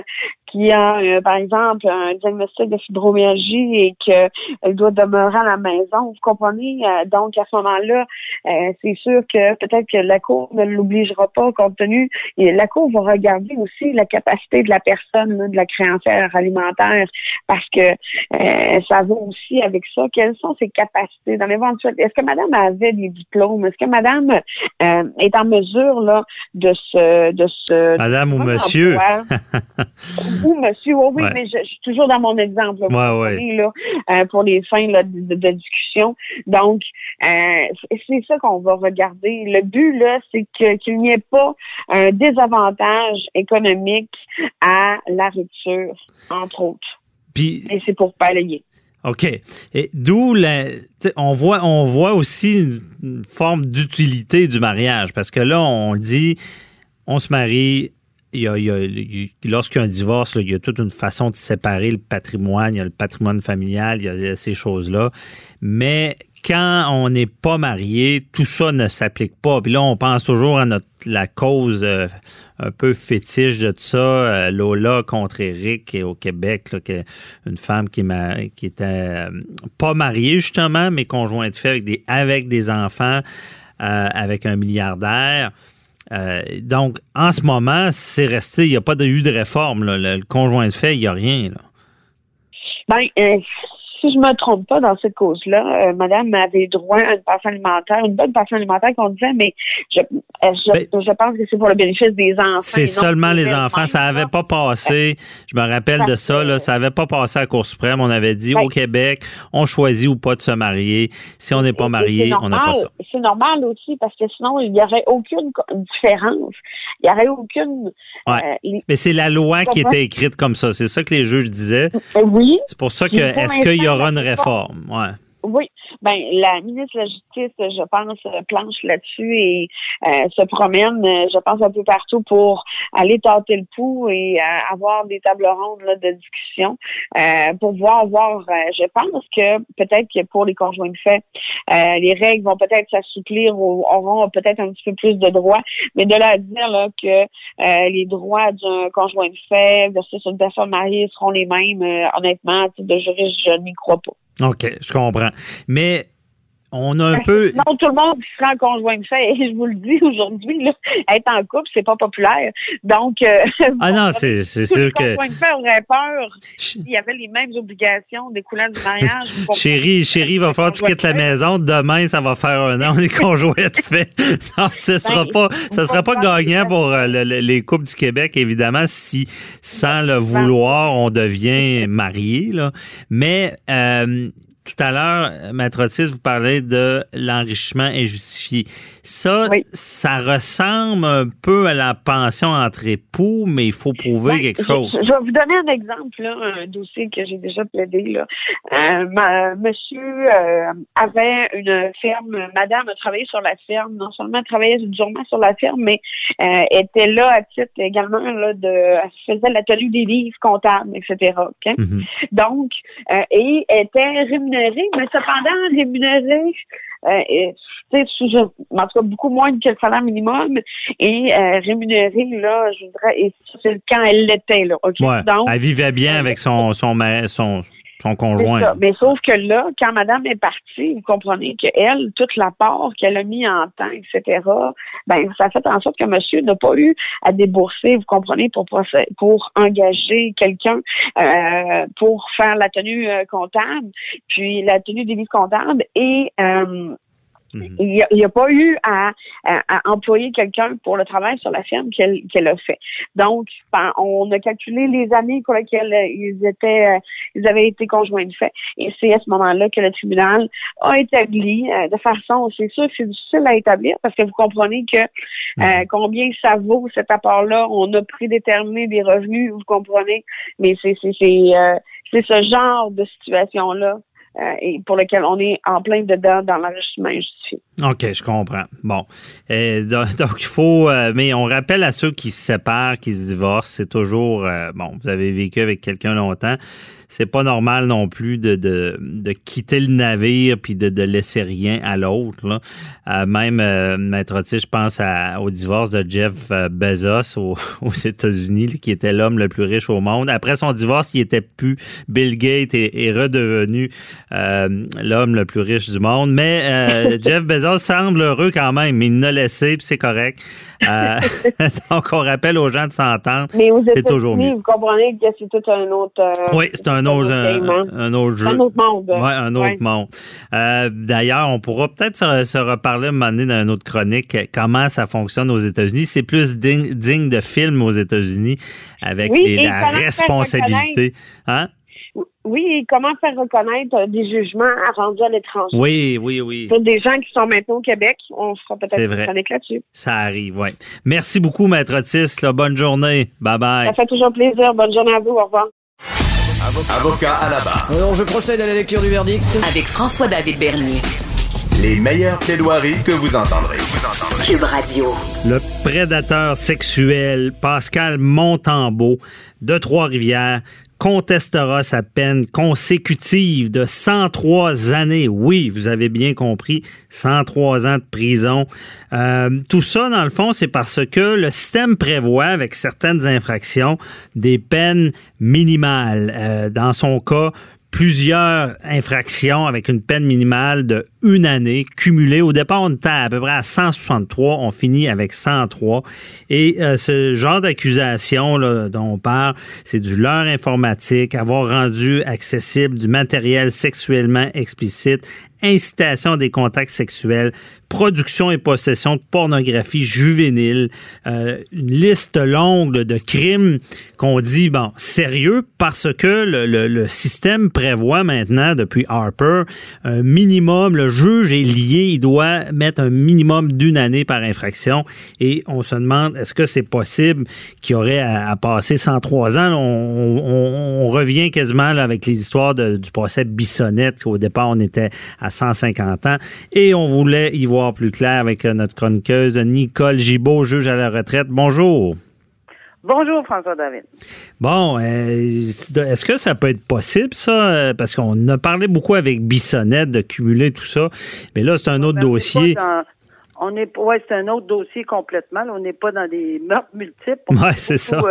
qui a, euh, par exemple, un diagnostic de fibromyalgie et qu'elle doit demeurer à la maison. Vous comprenez? Euh, donc, à ce moment-là, euh, c'est sûr que peut-être que la Cour ne l'obligera pas compte tenu. Et la Cour va regarder aussi la capacité de la personne, là, de la créancière alimentaire, parce que euh, ça va aussi avec ça. Quelles sont ses capacités? Dans l'éventuel? Est-ce que madame avait des diplômes? Est-ce que madame euh, est en mesure là de se de se Madame ou monsieur? [laughs] emploi? ou monsieur, oui, oui, Ouais. mais je, je suis toujours dans mon exemple là, vous Ouais, ouais. comprenez, là, euh, pour les fins là, de, discussion. Donc, euh, c'est- ça qu'on va regarder. Le but là, c'est que- qu'il n'y ait pas un désavantage économique à la rupture, entre autres. puis Et c'est pour balayer. OK. Et d'où la, on voit, on voit aussi une forme d'utilité du mariage parce que là, on dit, on se marie. Il y a, il y a- il lorsqu'il y a un divorce, il y a toute une façon de séparer le patrimoine. Il y a le patrimoine familial, il y a, ces choses-là. Mais quand on n'est pas marié, tout ça ne s'applique pas. Puis là, on pense toujours à notre la cause euh, un peu fétiche de ça, euh, Lola contre Eric au Québec, là, que- une femme qui, m'a- qui était euh, pas mariée justement, mais conjointe fait avec des, avec des enfants, euh, avec un milliardaire. Euh, donc, en ce moment, c'est resté, il n'y a pas de- eu de réforme. là. Le, le conjoint de fait, il n'y a rien. Là. Ben, euh, si je me trompe pas dans cette cause-là, euh, Madame avait droit à une pension alimentaire, une bonne pension alimentaire qu'on disait, mais je, euh, je, je pense que c'est pour le bénéfice des enfants. C'est seulement les enfants. Ça avait là. pas passé. Je me rappelle de ça. Là, ça avait pas passé à la Cour suprême. On avait dit Ouais. au Québec, on choisit ou pas de se marier. Si on n'est pas marié, on n'a pas ça. C'est normal aussi parce que sinon il n'y aurait aucune différence. Il n'y aurait aucune. Ouais. euh, Mais c'est la loi qui était écrite comme ça. C'est ça que les juges disaient. euh, oui, C'est pour ça que, est-ce qu'il y aura une réforme? Ouais. Oui, ben la ministre de la Justice, je pense, planche là-dessus et euh, se promène, euh, je pense, un peu partout pour aller tâter le pouls et euh, avoir des tables rondes là, de discussion euh, pour voir, voir. euh, je pense que peut-être que pour les conjoints de fait, euh, les règles vont peut-être s'assouplir ou auront peut-être un petit peu plus de droits, mais de là à dire là, que les droits d'un conjoint de fait versus une personne mariée seront les mêmes, honnêtement, de juriste, je n'y crois pas. OK, je comprends. Mais on a un peu. Non, tout le monde qui sera en conjoint de fait, et [laughs] je vous le dis aujourd'hui, là, être en couple, c'est pas populaire. Donc, euh, [laughs] Ah non, c'est les sûr que. conjoints de fait auraient peur s'il y avait les mêmes obligations découlant du mariage. [laughs] Chérie, chérie, va falloir que tu Conjoint quittes la maison. Demain, ça va faire un an. On est conjoints de fait. Non, ce sera Ben, pas, vous ça sera pas gagnant pour euh, le- le- les couples du Québec, évidemment, si sans le vouloir, on devient marié, là. Mais, euh, tout à l'heure, Maître Otis, vous parlez de l'enrichissement injustifié. Ça, Oui. ça ressemble un peu à la pension entre époux, mais il faut prouver Ben, quelque je- chose. Je, vais vous donner un exemple, là, un dossier que j'ai déjà plaidé. Là. Euh, ma- monsieur euh, avait une ferme, madame a travaillé sur la ferme, non seulement elle travaillait durement sur la ferme, mais euh, était là à titre également là, de elle faisait la tenue des livres comptables, etc. Mhm. Donc, euh, et était rémunérée, mais cependant rémunérée, euh, et, tu sais, sous- en tout cas beaucoup moins que le salaire minimum et euh, rémunérée, là, je voudrais, et c'est quand elle l'était, là. ok? Ouais. Donc, Elle vivait bien avec son, son, son, son c'est conjoint. ça. Mais sauf que là, quand madame est partie, vous comprenez qu'elle, toute la part qu'elle a mis en temps, etc., ben, ça fait en sorte que monsieur n'a pas eu à débourser, vous comprenez, pour, pour engager quelqu'un euh, pour faire la tenue euh, comptable, puis la tenue des livres comptables et euh, Mhm. il n'y a, pas eu à, à- à employer quelqu'un pour le travail sur la ferme qu'elle qu'elle a fait. Donc, ben, on a calculé les années pour lesquelles euh, ils étaient, euh, ils avaient été conjoints de fait, et c'est à ce moment-là que le tribunal a établi euh, de façon, c'est sûr que c'est difficile à établir parce que vous comprenez que euh, combien ça vaut cet apport-là, on a prédéterminé des revenus, vous comprenez, mais c'est c'est c'est euh, c'est ce genre de situation-là. Euh, et pour lequel on est en plein dedans dans l'enrichissement injustifié. OK, je comprends. Bon. Euh, [laughs] donc, il faut. euh, mais on rappelle à ceux qui se séparent, qui se divorcent, c'est toujours. bon, vous avez vécu avec quelqu'un longtemps. C'est pas normal non plus de, de, de quitter le navire puis de, de laisser rien à l'autre. Euh, même, euh, Maître Otis, je pense à- au divorce de Jeff euh, Bezos au- [laughs] aux États-Unis, qui était l'homme le plus riche au monde. Après son divorce, il était plus Bill Gates est, est redevenu euh, l'homme le plus riche du monde. Mais [laughs] Jeff Bezos semble heureux quand même. Il l'a laissé, puis c'est correct. [laughs] Donc, on rappelle aux gens de s'entendre. Mais aux C'est toujours États-Unis, vous comprenez que c'est tout un autre. Oui, c'est un autre, un, un autre c'est jeu. un autre monde. Ouais, un autre Ouais. monde. Euh, D'ailleurs, on pourra peut-être se, se reparler un moment donné dans une autre chronique comment ça fonctionne aux États-Unis. C'est plus digne, digne de film aux États-Unis avec Oui, les- et la responsabilité. Hein? Oui, et comment faire reconnaître euh, des jugements rendus à l'étranger? Oui, oui, oui. Pour des gens qui sont maintenant au Québec, on fera peut-être une chronique là-dessus. Ça arrive, oui. Merci beaucoup, Maître Otis. là. Bonne journée. Bye bye. Ça fait toujours plaisir. Bonne journée à vous. Au revoir. Avocat à la barre. Alors, je procède à la lecture du verdict. Avec François-David Bernier. Les meilleures plaidoiries que vous entendrez. Cube Radio. Le prédateur sexuel Pascal Montembeau de Trois-Rivières contestera sa peine consécutive de 103 années. Oui, vous avez bien compris, 103 ans de prison. Euh, tout ça, dans le fond, c'est parce que le système prévoit, avec certaines infractions, des peines minimales. Euh, dans son cas, plusieurs infractions avec une peine minimale de une année cumulée. Au départ, on était à peu près à 163, on finit avec 103. Et euh, ce genre d'accusation dont on parle, c'est du leurre informatique, avoir rendu accessible du matériel sexuellement explicite, incitation à des contacts sexuels, production et possession de pornographie juvénile, euh, une liste longue de crimes qu'on dit, bon, sérieux, parce que le, le, système prévoit maintenant, depuis Harper, un minimum, le juge est lié, il doit mettre un minimum d'une année par infraction, et on se demande, est-ce que c'est possible qu'il y aurait à, passer 103 ans? On, revient quasiment là, avec les histoires du procès Bissonnette, qu'au départ, on était à 150 ans, et on voulait y voir plus clair avec euh, notre chroniqueuse Nicole Gibault, juge à la retraite. Bonjour. Bonjour, François David. Bon, euh, est-ce que ça peut être possible, ça? Euh, parce qu'on a parlé beaucoup avec Bissonnette de cumuler tout ça. Mais là, c'est un autre dossier. on est, ouais, c'est un autre dossier complètement. on n'est pas dans des meurtres multiples. Oui, c'est ça.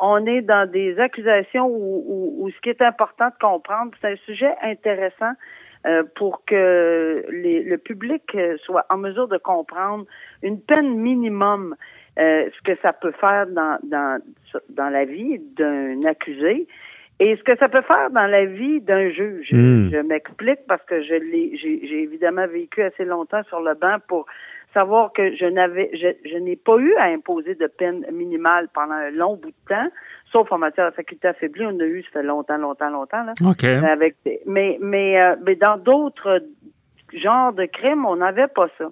on est dans des accusations où, ce qui est important de comprendre, c'est un sujet intéressant euh, pour que le public soit en mesure de comprendre une peine minimum, euh, ce que ça peut faire dans, dans, dans la vie d'un accusé et ce que ça peut faire dans la vie d'un juge. Hmm. Je m'explique parce que je l'ai, j'ai évidemment vécu assez longtemps sur le banc pour savoir que je n'avais, je, n'ai pas eu à imposer de peine minimale pendant un long bout de temps, sauf en matière de faculté affaiblie, on a eu, ça fait longtemps, longtemps, longtemps, là. Avec, mais, mais, euh, mais dans d'autres genres de crimes, on n'avait pas ça.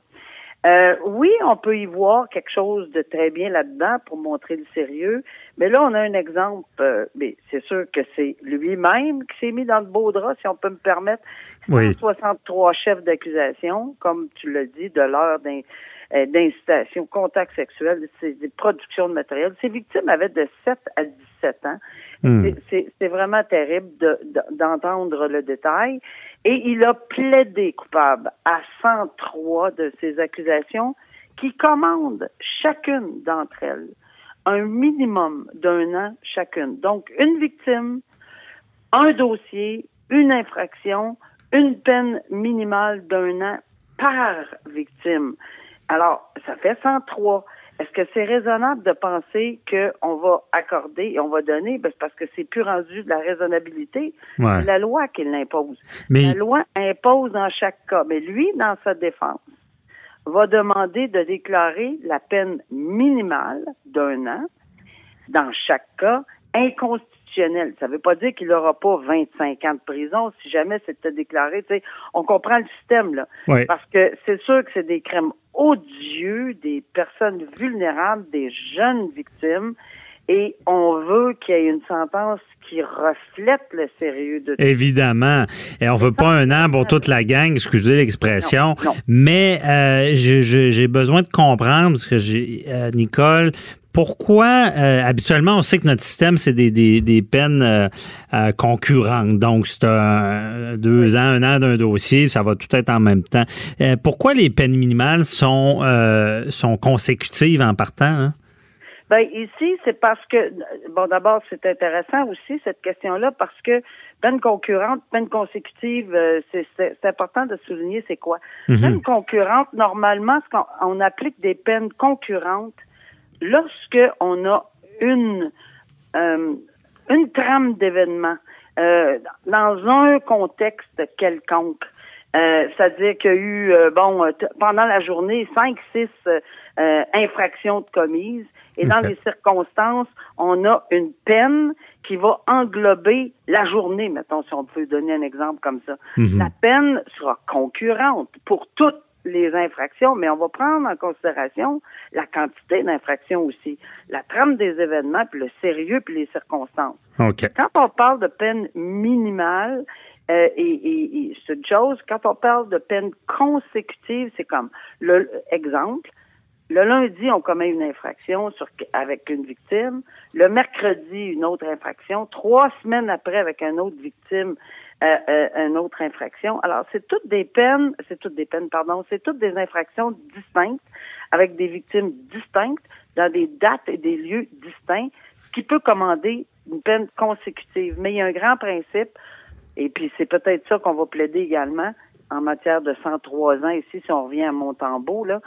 Euh, oui, on peut y voir quelque chose de très bien là-dedans pour montrer le sérieux, mais là, on a un exemple, euh, mais c'est sûr que c'est lui-même qui s'est mis dans le beau drap, si on peut me permettre. Oui. 63 chefs d'accusation, comme tu l'as dit, de l'heure euh, d'incitation, contact sexuel, des productions de matériel. Ces victimes avaient de 7 à 17 ans. Hmm. C'est vraiment terrible d'entendre le détail. Et il a plaidé coupable à 103 de ces accusations qui commandent chacune d'entre elles un minimum d'un an chacune. Donc, une victime, un dossier, une infraction, une peine minimale d'un an par victime. Alors, ça fait 103. Est-ce que c'est raisonnable de penser qu'on va accorder et on va donner? Ben, parce que c'est plus rendu de la raisonnabilité. C'est la loi qui l'impose. La loi impose dans chaque cas. Mais lui, dans sa défense, va demander de déclarer la peine minimale d'un an dans chaque cas inconstitutionnelle. Ça ne veut pas dire qu'il n'aura pas 25 ans de prison si jamais c'était déclaré. on comprend le système, là. Parce que c'est sûr que c'est des crimes odieux, des personnes vulnérables, des jeunes victimes. Et on veut qu'il y ait une sentence qui reflète le sérieux de tout. Évidemment. Et on veut pas un an pour toute la gang, excusez l'expression. Mais euh, j'ai besoin de comprendre, parce que j'ai euh, Nicole, pourquoi, euh, habituellement, on sait que notre système, c'est des, des, des, peines euh, euh, concurrentes. Donc, c'est deux ans, un an d'un dossier, ça va tout être en même temps. pourquoi les peines minimales sont, sont consécutives en partant? Hein? Ben, ici, c'est parce que, bon, d'abord, c'est intéressant aussi, cette question-là, parce que peine concurrente, peine consécutive, c'est important de souligner c'est quoi. Mm Peine concurrente, normalement, on applique des peines concurrentes lorsque on a une euh, une trame d'événements euh, dans un contexte quelconque, euh, c'est-à-dire qu'il y a eu bon pendant la journée cinq six infractions de commises et dans les circonstances, on a une peine qui va englober la journée, mettons si on peut donner un exemple comme ça. Mhm. La peine sera concurrente pour toutes les infractions, mais on va prendre en considération la quantité d'infractions aussi, la trame des événements, puis le sérieux, puis les circonstances. Quand on parle de peine minimale, euh, et, et, c'est une chose, quand on parle de peine consécutive, c'est comme, le exemple, le lundi, on commet une infraction sur, avec une victime. Le mercredi, une autre infraction. Trois semaines après, avec une autre victime, une autre infraction. Alors, c'est toutes des peines, c'est toutes des peines, pardon, c'est toutes des infractions distinctes, avec des victimes distinctes, dans des dates et des lieux distincts, ce qui peut commander une peine consécutive. Mais il y a un grand principe Et puis, c'est peut-être ça qu'on va plaider également en matière de 103 ans ici, si on revient à Montembeau, là.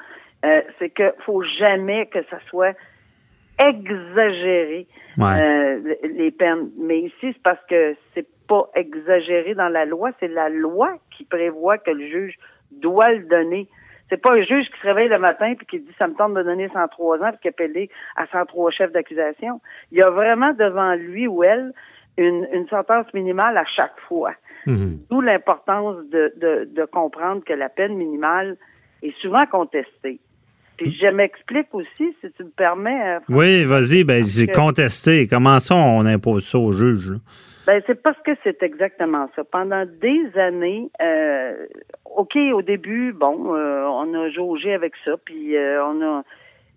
Euh, c'est que faut jamais que ça soit exagéré euh, les peines. Mais ici, c'est parce que c'est pas exagéré dans la loi, c'est la loi qui prévoit que le juge doit le donner. C'est pas un juge qui se réveille le matin puis qui dit ça me tente de donner 103 ans puis qui appelle à 103 chefs d'accusation. Il y a vraiment devant lui ou elle une, une sentence minimale à chaque fois. Mhm. D'où l'importance de, de, de comprendre que la peine minimale est souvent contestée. Puis je m'explique aussi, si tu me permets. Euh, oui, vas-y, ben c'est contesté. Comment ça on impose ça au juge? Ben c'est parce que c'est exactement ça. Pendant des années, euh, ok, au début, bon, euh, on a jaugé avec ça, puis on a,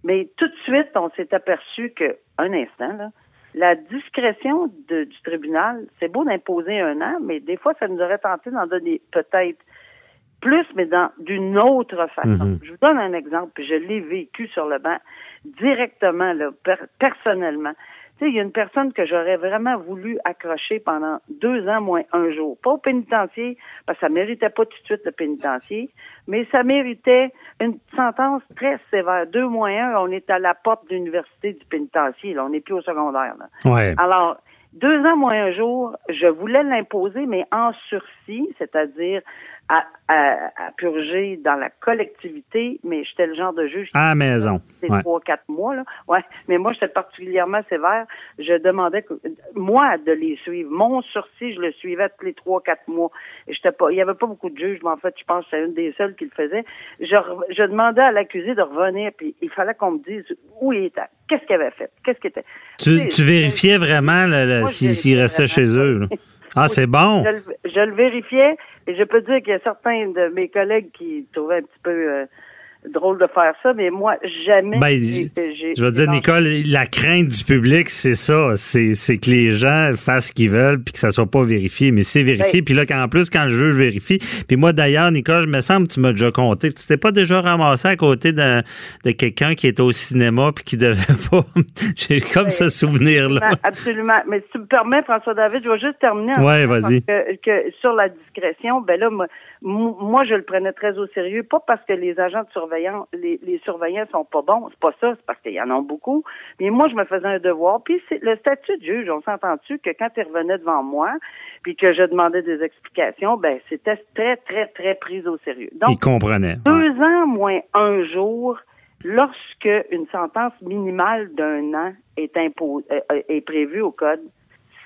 mais tout de suite, on s'est aperçu que un instant là, la discrétion du tribunal, c'est beau d'imposer un an, mais des fois, ça nous aurait tenté d'en donner peut-être plus, mais dans d'une autre façon. Mhm. Je vous donne un exemple, puis je l'ai vécu sur le banc directement, là, personnellement. Tu sais, il y a une personne que j'aurais vraiment voulu accrocher pendant deux ans moins un jour. Pas au pénitencier, parce que ça méritait pas tout de suite le pénitencier, mais ça méritait une sentence très sévère. Deux moins un, on est à la porte de l'université du pénitencier, là. On n'est plus au secondaire, là. Ouais. Alors, deux ans moins un jour, je voulais l'imposer, mais en sursis, c'est-à-dire à, à, purger dans la collectivité, mais j'étais le genre de juge. À la maison. C'est trois, quatre mois, là. Ouais. Mais moi, j'étais particulièrement sévère. Je demandais que, moi, de les suivre. Mon sursis, je le suivais tous les trois, quatre mois. J'étais pas, il y avait pas beaucoup de juges, mais en fait, je pense que c'est une des seules qui le faisait. Je, je demandais à l'accusé de revenir, puis il fallait qu'on me dise où il était, qu'est-ce qu'il avait fait, qu'est-ce qu'il était. Tu, tu vérifiais vraiment s'il restait chez eux, [laughs] Ah, c'est bon. Je, le vérifiais et je peux dire qu'il y a certains de mes collègues qui trouvaient un petit peu euh, drôle de faire ça, mais moi, jamais. Ben, je veux dire, Nicole, la crainte du public, c'est ça. C'est que les gens fassent ce qu'ils veulent puis que ça soit pas vérifié. Mais c'est vérifié. Ben, puis là, en plus, quand le juge vérifie. Puis moi, d'ailleurs, Nicole, je me semble que tu m'as déjà compté tu t'es pas déjà ramassé à côté de, de quelqu'un qui était au cinéma puis qui devait [laughs] pas. J'ai comme ce souvenir-là. Absolument. Mais si tu me permets, François-David, je vais juste terminer. Oui, vas-y. Que, que, sur la discrétion, ben là, moi, je le prenais très au sérieux, pas parce que les agents de surveillance, les, les surveillants sont pas bons, c'est pas ça, c'est parce qu'il y en a beaucoup. Mais moi, je me faisais un devoir. Puis c'est le statut de juge, on s'entend-tu que quand il revenait devant moi, puis que je demandais des explications, ben c'était très, très, très pris au sérieux. Donc, il comprenait. Deux ans moins un jour, lorsque une sentence minimale d'un an est, imposée, euh, est prévue au code,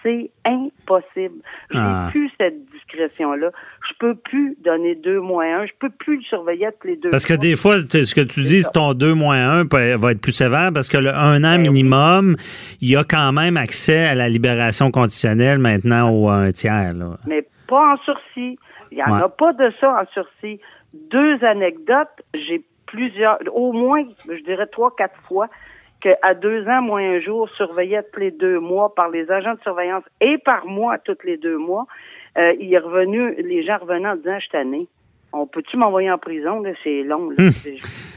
c'est impossible. Je n'ai ah. plus cette discrétion-là. Je peux plus donner deux moins un. Je peux plus le surveiller tous les deux. Parce que des fois, ce que tu dis, ton deux moins un va être plus sévère parce que le un an ben minimum, il y a quand même accès à la libération conditionnelle maintenant au un tiers. Mais pas en sursis. Il n'y en a pas de ça en sursis. Deux anecdotes, j'ai plusieurs, au moins, je dirais trois, quatre fois, qu'à deux ans, moins un jour, surveillé tous les deux mois par les agents de surveillance et par moi tous les deux mois, euh, il est revenu, les gens revenaient en disant, je tanné. On peut-tu m'envoyer en prison? C'est long. Hum.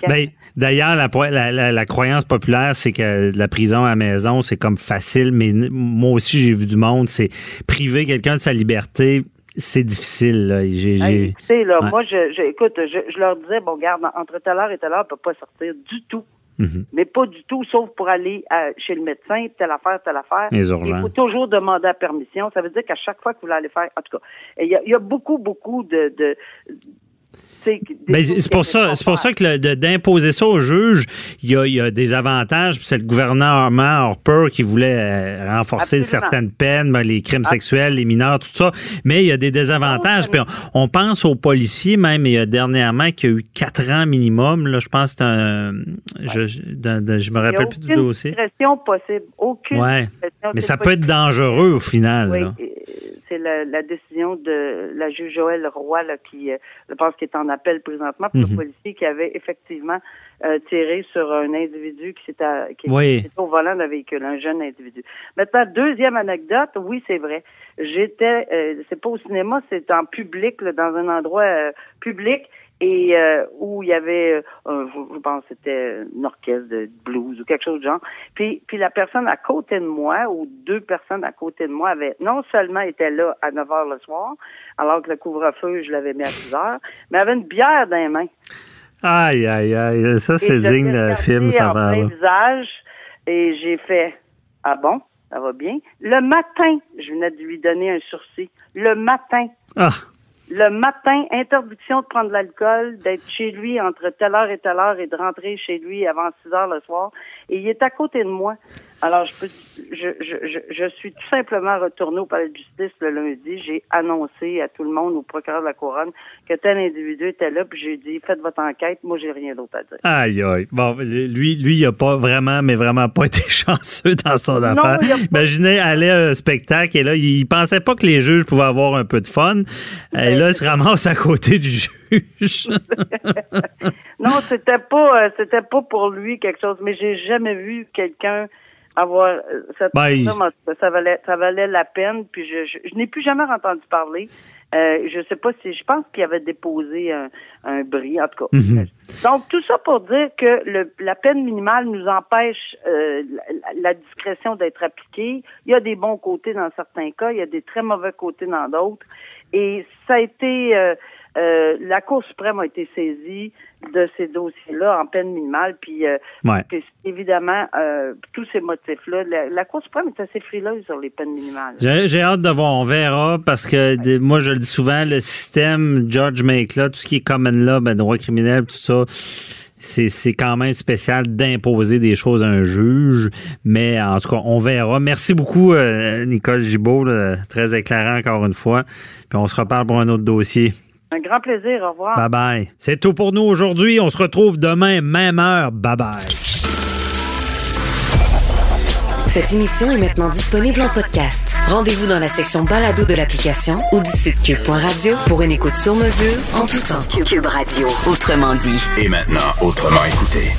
Ben, d'ailleurs, la, la, croyance populaire, c'est que la prison à la maison, c'est comme facile, mais moi aussi, j'ai vu du monde, c'est priver quelqu'un de sa liberté, c'est difficile. Là. là, moi, je, écoute, je, leur disais, bon, garde, entre telle heure et telle heure, on peut pas sortir du tout. Mhm. Mais pas du tout, sauf pour aller euh, chez le médecin, telle affaire, telle affaire. Il faut toujours demander la permission. Ça veut dire qu'à chaque fois que vous allez faire, en tout cas, il y, y, a beaucoup, beaucoup de, de c'est pour ça, c'est pour ça que d'imposer ça au juge, il y a, des avantages. C'est le gouvernement Harper qui voulait euh, renforcer certaines peines, ben, les crimes sexuels, les mineurs, tout ça. Mais il y a des désavantages. Puis on, pense aux policiers même. Il y a dernièrement qu'il y a eu quatre ans minimum. Là, je pense que c'est un, je, je, me rappelle plus du dossier. Aucune possible. Aucune. Ouais. Mais ça peut être dangereux au final. Oui c'est la, décision de la juge Joël Roy là, qui, euh, je pense, qui est en appel présentement pour le mhm. policier qui avait effectivement euh, tiré sur un individu qui s'était qui était au volant d'un véhicule, un jeune individu. Maintenant, deuxième anecdote, oui, c'est vrai. J'étais, euh, c'est pas au cinéma, c'est en public, dans un endroit public, et euh, où il y avait, euh, je, pense que c'était une orchestre de blues ou quelque chose de genre. Puis, puis la personne à côté de moi, ou deux personnes à côté de moi, avaient non seulement été là à 9 heures le soir, alors que le couvre-feu, je l'avais mis à 6 heures, mais avait une bière dans les mains. Aïe, aïe, aïe. Ça, c'est digne de film, ça va. visage, et j'ai fait, ah bon? Ça va bien. Le matin, je venais de lui donner un sursis. Le matin. Ah le matin, interdiction de prendre de l'alcool, d'être chez lui entre telle heure et telle heure et de rentrer chez lui avant 6 heures le soir. Et il est à côté de moi. Alors, je, peux, je, je, je, suis tout simplement retourné au palais de justice le lundi. J'ai annoncé à tout le monde, au procureur de la couronne, que tel individu était là, puis j'ai dit, faites votre enquête, moi, j'ai rien d'autre à dire. Aïe, aïe. Bon, lui, lui, il a pas vraiment, mais vraiment pas [laughs] été chanceux dans son affaire. Imaginez aller à un spectacle et là, il pensait pas que les juges pouvaient avoir un peu de fun. Et là, il se ramasse à côté du juge. [laughs] non, c'était pas, euh, c'était pas pour lui quelque chose, mais j'ai jamais vu quelqu'un avoir euh, cette ben, ça valait ça valait la peine puis je je, n'ai plus jamais entendu parler. Euh, je sais pas si je pense qu'il avait déposé un, un bris en tout cas. Mhm. donc tout ça pour dire que le, la peine minimale nous empêche euh, la, discrétion d'être appliquée. Il y a des bons côtés dans certains cas il y a des très mauvais côtés dans d'autres. Et ça a été euh, euh, la Cour suprême a été saisie de ces dossiers-là en peine minimale, puis, euh, évidemment, euh, tous ces motifs-là, la, Cour suprême est assez frileuse sur les peines minimales. J'ai hâte de voir, on verra, parce que moi, je le dis souvent, le système Judge Make, là, tout ce qui est common law, ben, droit criminel, tout ça, c'est quand même spécial d'imposer des choses à un juge, mais en tout cas, on verra. Merci beaucoup, Nicole Gibault, très éclairant encore une fois, puis on se reparle pour un autre dossier. Un grand plaisir. Au revoir. Bye bye. C'est tout pour nous aujourd'hui. On se retrouve demain, même heure. Bye bye. Cette émission est maintenant disponible en podcast. Rendez-vous dans la section balado de l'application ou du site cube.radio pour une écoute sur mesure en tout temps. Cube Radio, autrement dit. Et maintenant, autrement écouté.